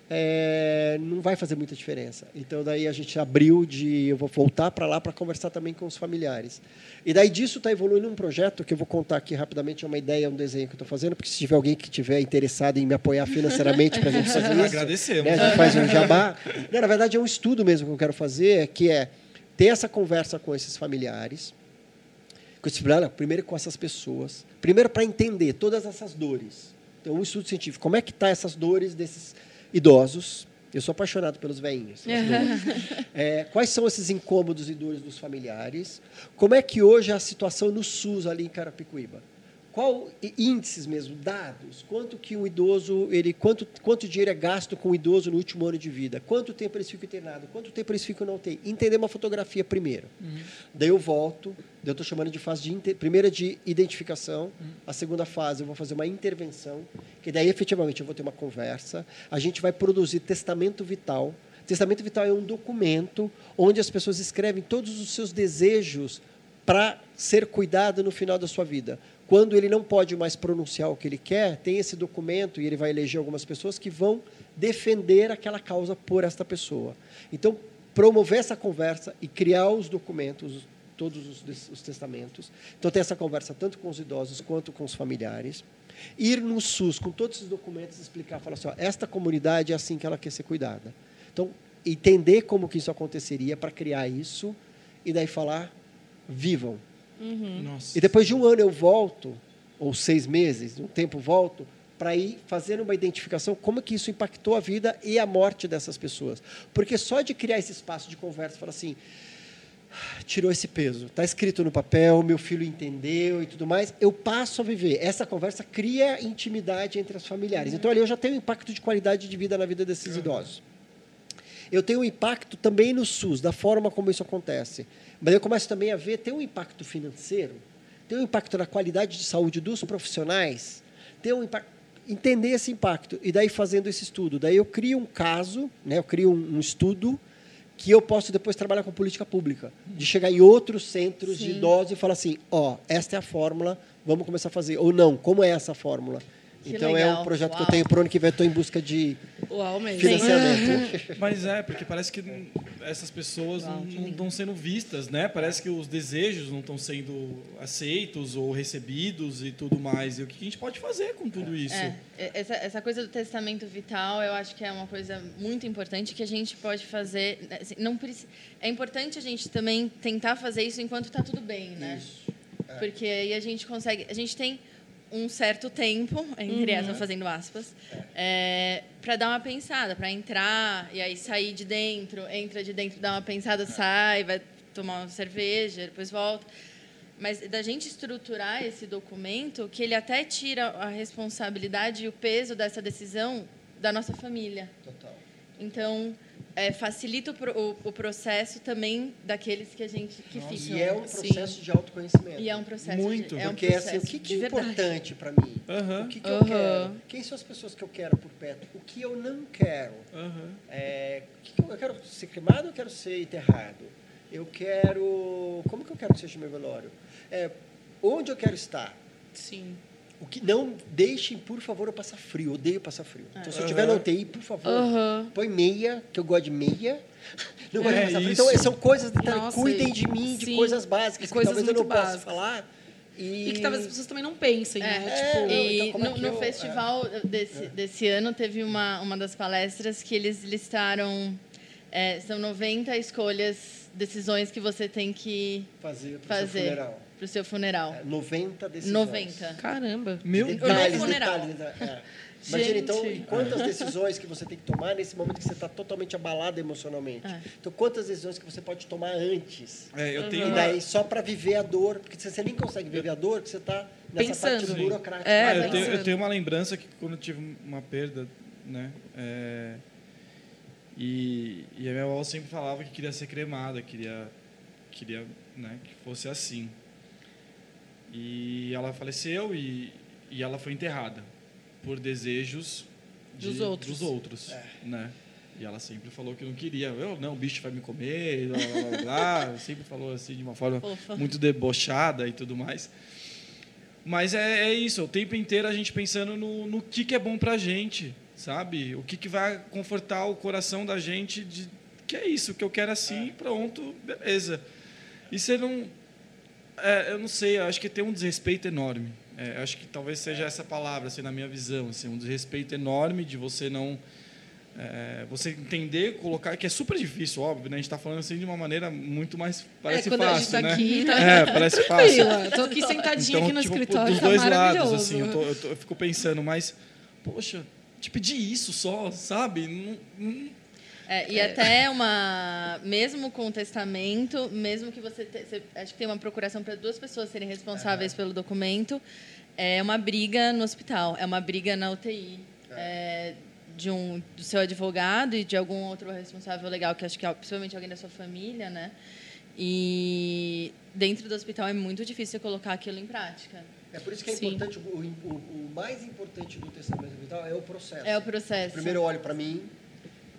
é, não vai fazer muita diferença. Então daí a gente abriu de eu vou voltar para lá para conversar também com os familiares. E daí disso está evoluindo um projeto que eu vou contar aqui rapidamente, é uma ideia, um desenho que eu estou fazendo, porque se tiver alguém que tiver interessado em me apoiar financeiramente para a gente fazer isso,
Agradecemos.
né, a gente faz um jabá. Não, na verdade é um estudo mesmo que eu quero fazer, que é ter essa conversa com esses familiares, com esse, primeiro com essas pessoas, primeiro para entender todas essas dores. Então, um estudo científico, como é que tá essas dores desses idosos? Eu sou apaixonado pelos veinhos. É, quais são esses incômodos e dores dos familiares? Como é que hoje é a situação no SUS ali em Carapicuíba? Qual índices mesmo, dados? Quanto que um idoso, ele, quanto, quanto dinheiro é gasto com o idoso no último ano de vida? Quanto tempo eles ficam internados? Quanto tempo eles ficam na UTI? Entender uma fotografia primeiro. Daí eu volto, daí eu estou chamando de fase de primeira de identificação, a segunda fase eu vou fazer uma intervenção, que daí efetivamente eu vou ter uma conversa, a gente vai produzir testamento vital. Testamento vital é um documento onde as pessoas escrevem todos os seus desejos para ser cuidado no final da sua vida. Quando ele não pode mais pronunciar o que ele quer, tem esse documento e ele vai eleger algumas pessoas que vão defender aquela causa por esta pessoa. Então, promover essa conversa e criar os documentos, todos os, os testamentos. Então, ter essa conversa tanto com os idosos quanto com os familiares. Ir no SUS com todos esses documentos, explicar, falar assim, ó, esta comunidade é assim que ela quer ser cuidada. Então, entender como que isso aconteceria para criar isso e daí falar, vivam.
Nossa.
E depois de um ano eu volto, ou seis meses, um tempo volto, para ir fazendo uma identificação como que isso impactou a vida e a morte dessas pessoas. Porque só de criar esse espaço de conversa, falar assim, tirou esse peso, está escrito no papel, meu filho entendeu e tudo mais, eu passo a viver. Essa conversa cria intimidade entre os familiares. Então ali eu já tenho um impacto de qualidade de vida na vida desses idosos. Eu tenho um impacto também no SUS, da forma como isso acontece. Mas eu começo também a ver, tem um impacto financeiro, tem um impacto na qualidade de saúde dos profissionais, tem um impacto entender esse impacto e daí fazendo esse estudo, daí eu crio um caso, né, eu crio um, um estudo que eu posso depois trabalhar com política pública, de chegar em outros centros Sim. de idosos e falar assim, ó, oh, esta é a fórmula, vamos começar a fazer ou não, como é essa fórmula? Que então legal. é um projeto Uau. que eu tenho para o ano que vem. Estou em busca de Uau, financiamento.
Mas é, porque parece que essas pessoas Uau, não estão sendo vistas, né? Parece que os desejos não estão sendo aceitos ou recebidos e tudo mais. E o que a gente pode fazer com tudo isso? É,
é, essa, essa coisa do testamento vital, eu acho que é uma coisa muito importante que a gente pode fazer. Né, assim, não é importante a gente também tentar fazer isso enquanto está tudo bem, né? Isso. É. Porque aí a gente consegue. A gente tem um certo tempo, entre uhum. fazendo aspas, é, para dar uma pensada, para entrar e aí sair de dentro, entra de dentro, dá uma pensada, sai, vai tomar uma cerveja, depois volta. Mas da gente estruturar esse documento, que ele até tira a responsabilidade e o peso dessa decisão da nossa família. Total. Então, é, facilita o, o, o, processo também daqueles que a gente que Nossa,
fica. E é um processo Sim. de autoconhecimento.
E é um processo
muito,
de, é
porque
um processo
assim, o que, que é importante para mim? O que, que eu quero? Quem são as pessoas que eu quero por perto? O que eu não quero? É, que eu, eu quero ser cremado ou eu quero ser enterrado? Eu quero como que eu quero que seja o meu velório? É, onde eu quero estar?
Sim.
O que não deixem, por favor, eu passar frio. odeio passar frio. Então, se eu estiver na UTI, por favor, uhum. põe meia, que eu gosto de meia. Não gosto é, de passar frio. Então, são coisas. Nossa, cuidem de mim, sim. de coisas básicas, que talvez eu não básicas. possa falar.
E... e... que talvez as pessoas também não pensem, é, né?
É, tipo, e então, no, é no eu, festival é. desse, desse ano, teve uma, uma das palestras que eles listaram. É, são 90 escolhas, decisões que você tem que
fazer para o seu funeral
para o seu funeral?
É, 90 decisões.
90.
Caramba.
Meu
detalhes, funeral. Detalhes, é. Imagina, então, quantas decisões que você tem que tomar nesse momento que você está totalmente abalado emocionalmente. É. Então, quantas decisões que você pode tomar antes.
É, eu tenho
e daí, uma... só para viver a dor, porque você nem consegue viver a dor, porque você está nessa Pensando. parte burocrática.
É, ah, eu, tenho, eu, tenho, uma lembrança que quando eu tive uma perda, né, é, e, e a minha avó sempre falava que queria ser cremada, queria, queria né, que fosse assim. E ela faleceu e, e ela foi enterrada por desejos
de, dos outros.
Dos outros é. né? E ela sempre falou que não queria. Eu, não, o bicho vai me comer, blá, blá, blá, blá. sempre falou assim de uma forma muito debochada e tudo mais. Mas é, é, isso, o tempo inteiro a gente pensando no, no que, que é bom pra gente, sabe? O que, que vai confortar o coração da gente de que é isso, que eu quero assim, é. pronto, beleza. E você não é, eu não sei, eu acho que tem um desrespeito enorme. É, acho que talvez seja essa palavra, assim, na minha visão, assim, um desrespeito enorme de você não é, você entender, colocar, que é super difícil, óbvio, né? A gente está falando assim de uma maneira muito mais parece
é,
fácil,
tá
né?
Aqui, tá...
É, parece fácil.
Estou aqui sentadinha então, aqui no tipo, escritório,
dos
tá
dois lados, assim, eu, tô, eu, tô, eu, fico pensando, mas poxa, te pedir isso só, sabe? Não, não,
é, e é. até uma. Mesmo com o testamento, mesmo que você. Te, você acho que tem uma procuração para duas pessoas serem responsáveis pelo documento, é uma briga no hospital, é uma briga na UTI. É, de um do seu advogado e de algum outro responsável legal que acho que é principalmente alguém da sua família né e dentro do hospital é muito difícil colocar aquilo em prática
é por isso que é Sim. importante o, o, o, mais importante do testamento vital é o processo
é o processo
primeiro eu olho para mim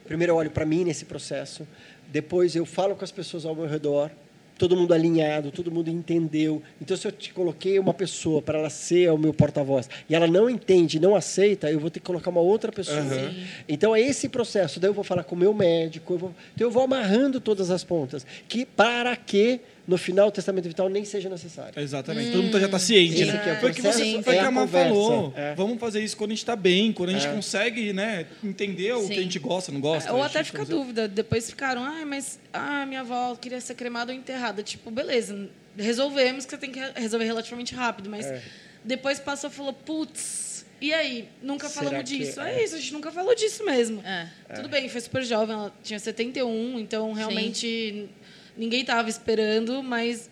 Primeiro eu olho para mim nesse processo, depois eu falo com as pessoas ao meu redor, todo mundo alinhado, todo mundo entendeu. Então, se eu te coloquei uma pessoa para ela ser o meu porta-voz e ela não entende, não aceita, eu vou ter que colocar uma outra pessoa. Uhum. Então, é esse processo. Daí eu vou falar com o meu médico, eu vou, então eu vou amarrando todas as pontas. Que para que no final o testamento vital nem seja necessário.
Exatamente. Hum. Todo mundo já está ciente, Esse né? É foi o que você foi é que a Má falou. É. Vamos fazer isso quando a gente está bem, quando a gente é. consegue, né, entender Sim. o que a gente gosta, não gosta.
Ou até fica fazer... dúvida. Depois ficaram, ah, mas ah, minha avó queria ser cremada ou enterrada. Tipo, beleza, resolvemos que você tem que resolver relativamente rápido, mas é. depois passou e falou, putz, E aí, nunca
Será
falamos
que
disso.
é?
É isso, a gente nunca falou disso mesmo.
É.
Tudo bem, foi super jovem, ela tinha 71, então realmente ninguém estava esperando, mas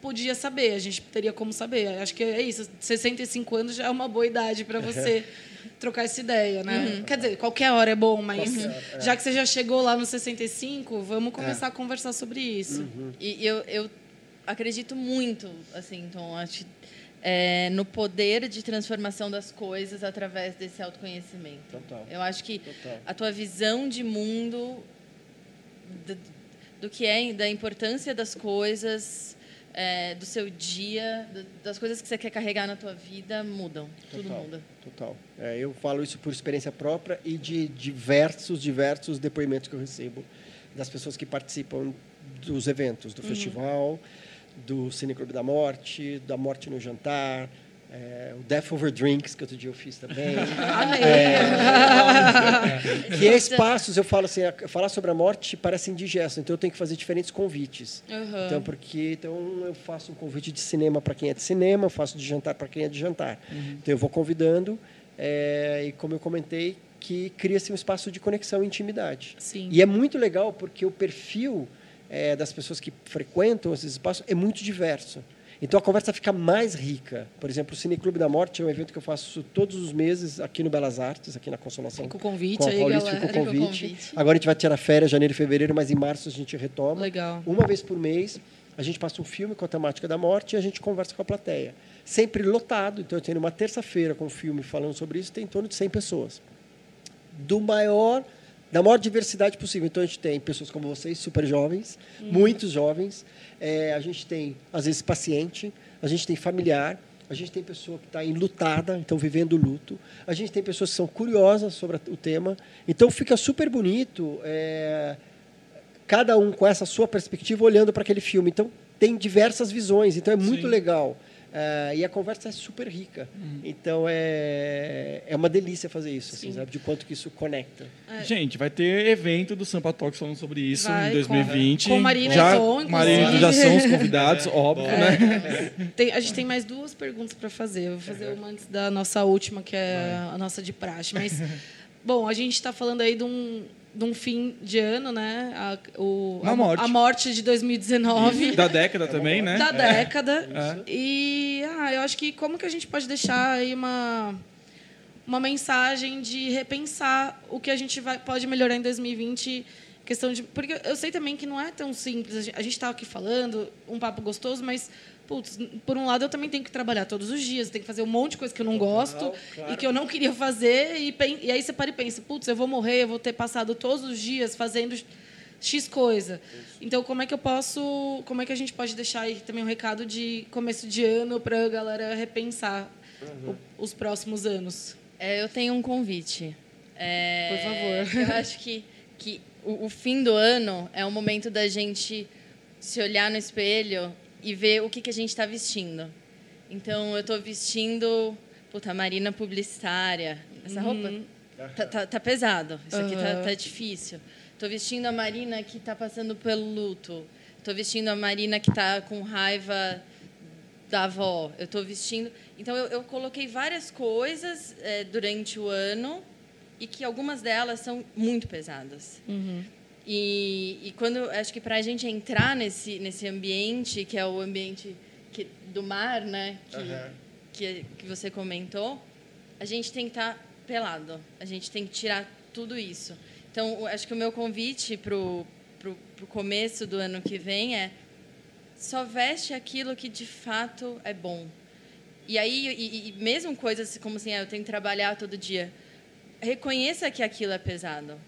podia saber, a gente teria como saber. Acho que é isso, 65 anos já é uma boa idade para você trocar essa ideia, né? Quer dizer, qualquer hora é bom, mas
hora, é.
já que você já chegou lá nos 65, vamos começar a conversar sobre isso.
E eu, eu acredito muito, assim, então, acho, é, no poder de transformação das coisas através desse autoconhecimento.
Total.
Eu acho que
Total.
a tua visão de mundo, do, que é, da importância das coisas, é, do seu dia, do- das coisas que você quer carregar na tua vida, mudam. Tudo
Total.
muda.
Total. É, eu falo isso por experiência própria e de diversos, diversos depoimentos que eu recebo das pessoas que participam dos eventos, do festival, do Cine Clube da Morte, da Morte no Jantar, é, o Death Over Drinks, que outro dia eu fiz também.
Amei.
que é espaços, eu falo assim, falar sobre a morte parece indigesto, então eu tenho que fazer diferentes convites.
Aham.
Então, porque então eu faço um convite de cinema para quem é de cinema, eu faço de jantar para quem é de jantar. Então eu vou convidando é, e como eu comentei, que cria-se um espaço de conexão e intimidade.
Sim.
E é muito legal porque o perfil é, das pessoas que frequentam esses espaços é muito diverso. Então a conversa fica mais rica. Por exemplo, o Cine Clube da Morte é um evento que eu faço todos os meses aqui no Belas Artes, aqui na Consolação.
Fica o convite
com a
aí,
Paulista,
galera.
fica o
Fica o
convite.
convite.
Agora a gente vai tirar férias, janeiro e fevereiro, mas em março a gente retoma.
Legal.
Uma vez por mês, a gente passa um filme com a temática da morte e a gente conversa com a plateia. Sempre lotado, então eu tenho uma terça-feira com um filme falando sobre isso, tem em torno de 100 pessoas. Do maior, da maior diversidade possível. Então a gente tem pessoas como vocês, super jovens, muitos jovens. É, a gente tem, às vezes, paciente, a gente tem familiar, a gente tem pessoa que está enlutada, então vivendo luto. A gente tem pessoas que são curiosas sobre o tema. Então fica super bonito. é, cada um com essa sua perspectiva olhando para aquele filme. Então, tem diversas visões, então é muito
Sim.
legal. Ah, e a conversa é super rica. Então, é, é uma delícia fazer isso, assim,
Sim.
sabe? De quanto que isso conecta.
Gente, vai ter evento do Sampa Talks falando sobre isso
Vai,
em 2020.
com- com Marina
já,
Tom,
Marina já são os convidados, óbvio, né?
Tem- a gente tem mais duas perguntas para fazer. Eu vou fazer uma antes da nossa última, que é a nossa de praxe. Mas, bom, a gente está falando aí de um, de um fim de ano, né? A, o, a,
morte.
a morte de 2019.
Da década também, né?
da década.
É.
E ah, eu acho que como que a gente pode deixar aí uma, uma mensagem de repensar o que a gente vai, pode melhorar em 2020 questão de porque eu sei também que não é tão simples a gente- a gente está aqui falando um papo gostoso mas putz, por um lado eu também tenho que trabalhar todos os dias tenho que fazer um monte de coisa que eu não gosto
claro.
e que eu não queria fazer e, e aí você para e pensa putz eu vou morrer eu vou ter passado todos os dias fazendo X coisa. Então, como é que eu posso. Como é que a gente pode deixar aí também um recado de começo de ano para a galera repensar o- os próximos anos?
É, eu tenho um convite. É,
Por favor.
Eu acho que, que o, o fim do ano é o momento da gente se olhar no espelho e ver o que, que a gente está vestindo. Então, eu estou vestindo, puta, Marina publicitária. Essa roupa tá, tá- tá pesado. Isso aqui tá, tá difícil. Estou vestindo a Marina que está passando pelo luto. Estou vestindo a Marina que está com raiva da avó. Eu estou vestindo. Então, eu, eu coloquei várias coisas eh, durante o ano e que algumas delas são muito pesadas. E, e quando acho que para a gente entrar nesse nesse ambiente que é o ambiente que, do mar, né, que, que que você comentou, a gente tem que estar pelado. A gente tem que tirar tudo isso. Então, o- acho que o meu convite pro pro, pro começo do ano que vem é só veste aquilo que de fato é bom. E aí, e, e mesmo coisas como assim, ah, eu tenho que trabalhar todo dia, reconheça que aquilo é pesado.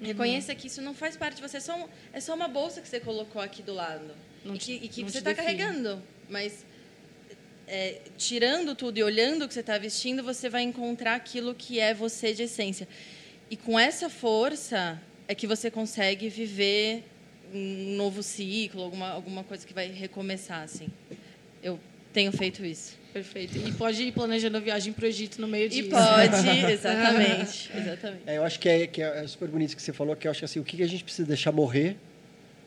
Reconheça que isso não faz parte de você, é só, um- é só uma bolsa que você colocou aqui do lado.
Não
e
te-
que, e que você está carregando. Mas é, tirando tudo e olhando o que você está vestindo, você vai encontrar aquilo que é você de essência. E com essa força é que você consegue viver um novo ciclo, alguma, alguma coisa que vai recomeçar. Assim. Eu tenho feito isso.
Perfeito. E pode ir planejando a viagem para o Egito no meio
E
disso.
pode, exatamente. exatamente.
É, eu acho que é, que é super bonito o que você falou, que eu acho que assim, o que que a gente precisa deixar morrer,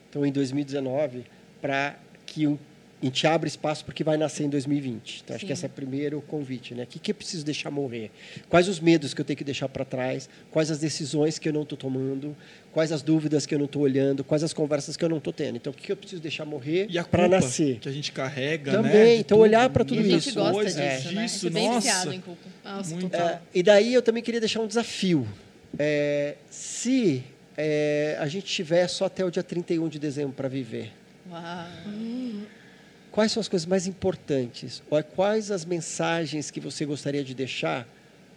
então, em 2019, para que o a gente abre espaço porque vai nascer em 2020. Então, acho
Sim.
que esse é o primeiro convite. Né? O que, que eu preciso deixar morrer? Quais os medos que eu tenho que deixar para trás? Quais as decisões que eu não estou tomando? Quais as dúvidas que eu não estou olhando? Quais as conversas que eu não estou tendo? Então, o que, que eu preciso deixar morrer para nascer?
que a gente carrega,
Também,
né?
então olhar pra tudo
E a
isso.
gente gosta
Coisas
disso, né?
disso,
Você é bem
nossa.
viciado em culpa.
Nossa,
Muito.
É, e daí eu também queria deixar um desafio. É, se é, a gente tiver só até o dia 31 de dezembro para viver,
Uau.
Quais são as coisas mais importantes? Ou é quais as mensagens que você gostaria de deixar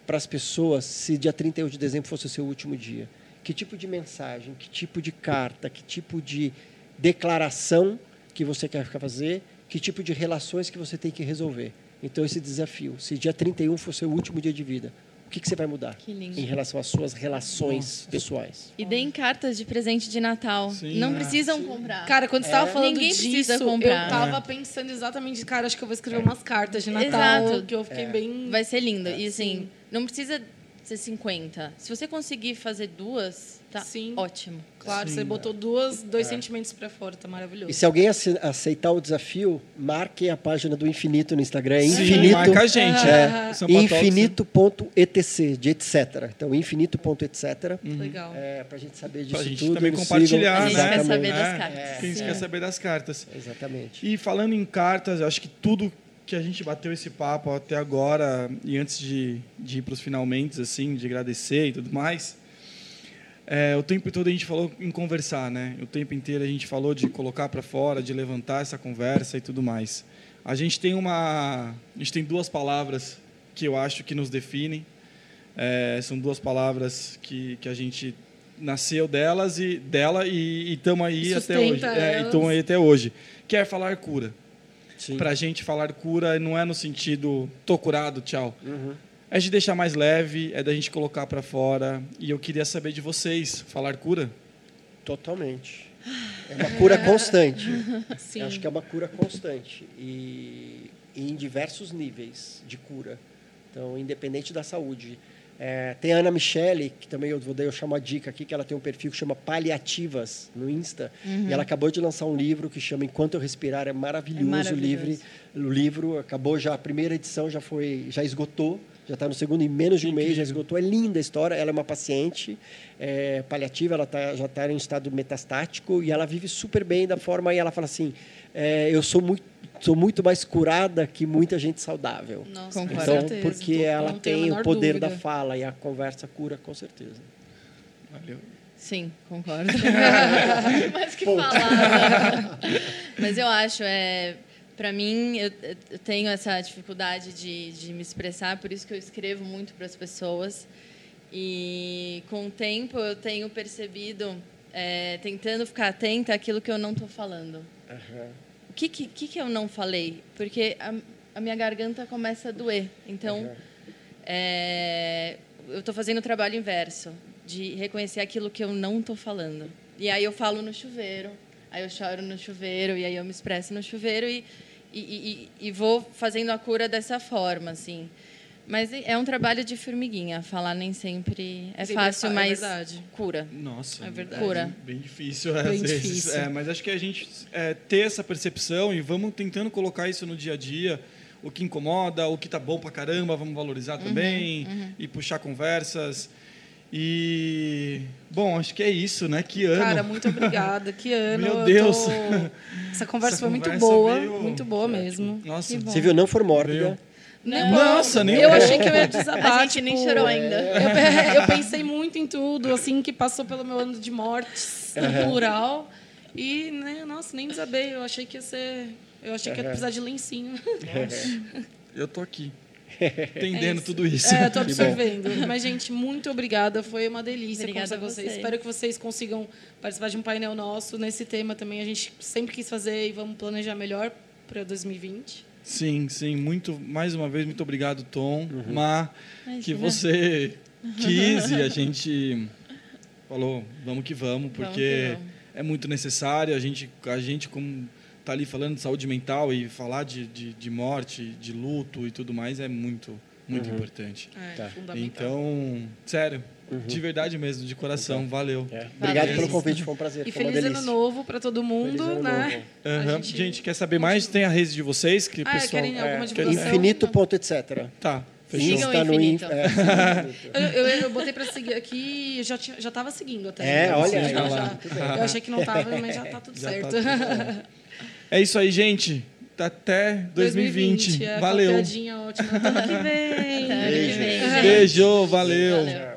para as pessoas se dia 31 de dezembro fosse o seu último dia? Que tipo de mensagem, que tipo de carta, que tipo de declaração que você quer fazer, que tipo de relações que você tem que resolver? Então, esse desafio. Se dia 31 for o seu último dia de vida, que, que você vai mudar
Que lindo.
em relação às suas relações pessoais?
E deem cartas de presente de Natal.
Sim.
não
Ah,
precisam comprar.
Cara, quando você tava
É.
falando
Ninguém
disso,
precisa comprar.
eu tava pensando exatamente, cara, acho que eu vou escrever umas cartas de Natal,
Exato.
que eu fiquei bem...
Vai ser lindo. e assim,
sim.
não precisa ser 50. Se você conseguir fazer duas, tá
Sim.
ótimo.
Claro,
Sim.
você botou duas, dois sentimentos pra fora, tá maravilhoso.
E se alguém ace- aceitar o desafio, marquem a página do Infinito no Instagram. É
Sim,
infinito.
marca a gente.
É,
São Paulo Talks,
infinito.etc, de etc. Então, infinito.etc.
Legal.
É, pra gente saber disso
Pra gente
tudo.
também compartilhar,
A
sigam.
gente
né?
quer saber
É,
das cartas.
Quem
Sim.
quer saber das cartas.
Exatamente.
E falando em cartas, eu acho que tudo que a gente bateu esse papo até agora, e antes de, de ir para os finalmente, assim, de agradecer e tudo mais, é, o tempo todo a gente falou em conversar, né? O tempo inteiro a gente falou de colocar para fora, de levantar essa conversa e tudo mais. A gente tem uma, a gente tem duas palavras que eu acho que nos definem. É, são duas palavras que, que a gente nasceu delas e dela e estamos aí até hoje.
Sustenta
É, e estamos aí até hoje. Que é falar cura.
Sim.
Pra gente falar cura não é no sentido tô curado, tchau.
Uhum.
É de deixar mais leve, é da gente colocar pra fora. E eu queria saber de vocês, falar cura?
Totalmente. É uma cura constante.
Sim.
Eu acho que é uma cura constante. E, e em diversos níveis de cura. Então, independente da saúde. É, tem a Ana Michele, que também eu vou dar eu chamo a dica aqui, que ela tem um perfil que chama Paliativas no Insta. E ela acabou de lançar um livro que chama Enquanto Eu Respirar. É maravilhoso,
É maravilhoso.
o livro. O livro acabou já, a primeira edição já foi, já esgotou. Já está no segundo, em menos de um mês já esgotou. É linda a história. Ela é uma paciente é, paliativa, ela tá, já está em estado metastático e ela vive super bem da forma. E ela fala assim: é, Eu sou muito, sou muito mais curada que muita gente saudável.
Nossa,
Concordo.
com
Então,
certeza.
porque
Não
ela tem o poder
dúvida.
da fala e a conversa cura com certeza.
Valeu.
Sim, concordo. Mas que falar. Mas eu acho, é, para mim, eu, eu tenho essa dificuldade de, de me expressar, por isso que eu escrevo muito para as pessoas. E com o tempo eu tenho percebido, é, tentando ficar atenta àquilo que eu não estou falando. O que, que, que eu não falei? Porque a, a minha garganta começa a doer. Então, é, eu estou fazendo o trabalho inverso, de reconhecer aquilo que eu não estou falando. E aí eu falo no chuveiro, aí eu choro no chuveiro, e aí eu me expresso no chuveiro e, e, e, e vou fazendo a cura dessa forma, assim. Mas é um trabalho de formiguinha. Falar nem sempre é
Sempre
fácil,
é é
mas
verdade.
cura.
Nossa,
É verdade.
Cura.
Bem difícil, às
Bem
vezes.
difícil.
É, mas acho que a gente é, ter essa percepção e vamos tentando colocar isso no dia a dia. O que incomoda, o que tá bom pra caramba, vamos valorizar
Uhum,
também e puxar conversas. E bom, acho que é isso, né? Que ano.
Cara, muito obrigada. Que ano.
Meu
eu
Deus.
tô- Essa conversa
Essa
foi muito
conversa
boa.
veio-
Muito boa mesmo.
Nossa.
Você viu, não for mórbida.
Veio.
Nem-
Nossa, nem
Eu achei que eu ia desabar.
A gente nem
tipo,
chorou ainda.
Eu, eu pensei muito em tudo, assim, que passou pelo meu ano de mortes, no plural. E, né, nossa, nem desabei. Eu achei que ia ser. Eu achei que ia precisar de lencinho.
eu tô aqui. Entendendo
isso.
tudo isso.
É, eu tô
Que
absorvendo. Mas, gente, muito obrigada. Foi uma delícia
Obrigada
conversar com
a
vocês.
vocês.
Espero que vocês consigam participar de um painel nosso nesse tema também. A gente sempre quis fazer e vamos planejar melhor para 2020.
Sim, sim. Muito, mais uma vez, muito obrigado, Tom. Má, que
Imagina.
você quis e a gente falou, vamos que vamos,
Vamos
porque
que vamos.
é muito necessário. A gente, a gente como tá ali falando de saúde mental e falar de, de, de morte, de luto e tudo mais é muito, muito importante.
É,
Tá.
Então, sério, De verdade mesmo, de coração. Valeu.
É. Obrigado
Valeu.
pelo convite, foi um prazer.
E feliz ano novo para todo mundo,
Feliz ano
né? A
gente...
gente
quer saber mais? Tem a rede de vocês que
Ah,
pessoal.
querem alguma
É,
divulgação?
Infinito ponto etc.
Tá. Fechou.
Sigam
no
Infinito.
in- é, Infinito.
Eu, eu, eu botei para seguir aqui, já tinha, já tava seguindo até.
É,
Então,
olha
assim,
aí,
já-
lá.
já- eu achei que não tava, mas já tá tudo
Já tá
certo.
tudo É isso aí, gente. Até 2020.
é,
Valeu.
Ótima. Ano que vem.
Até ano que vem, gente.
Beijo, valeu.
Valeu.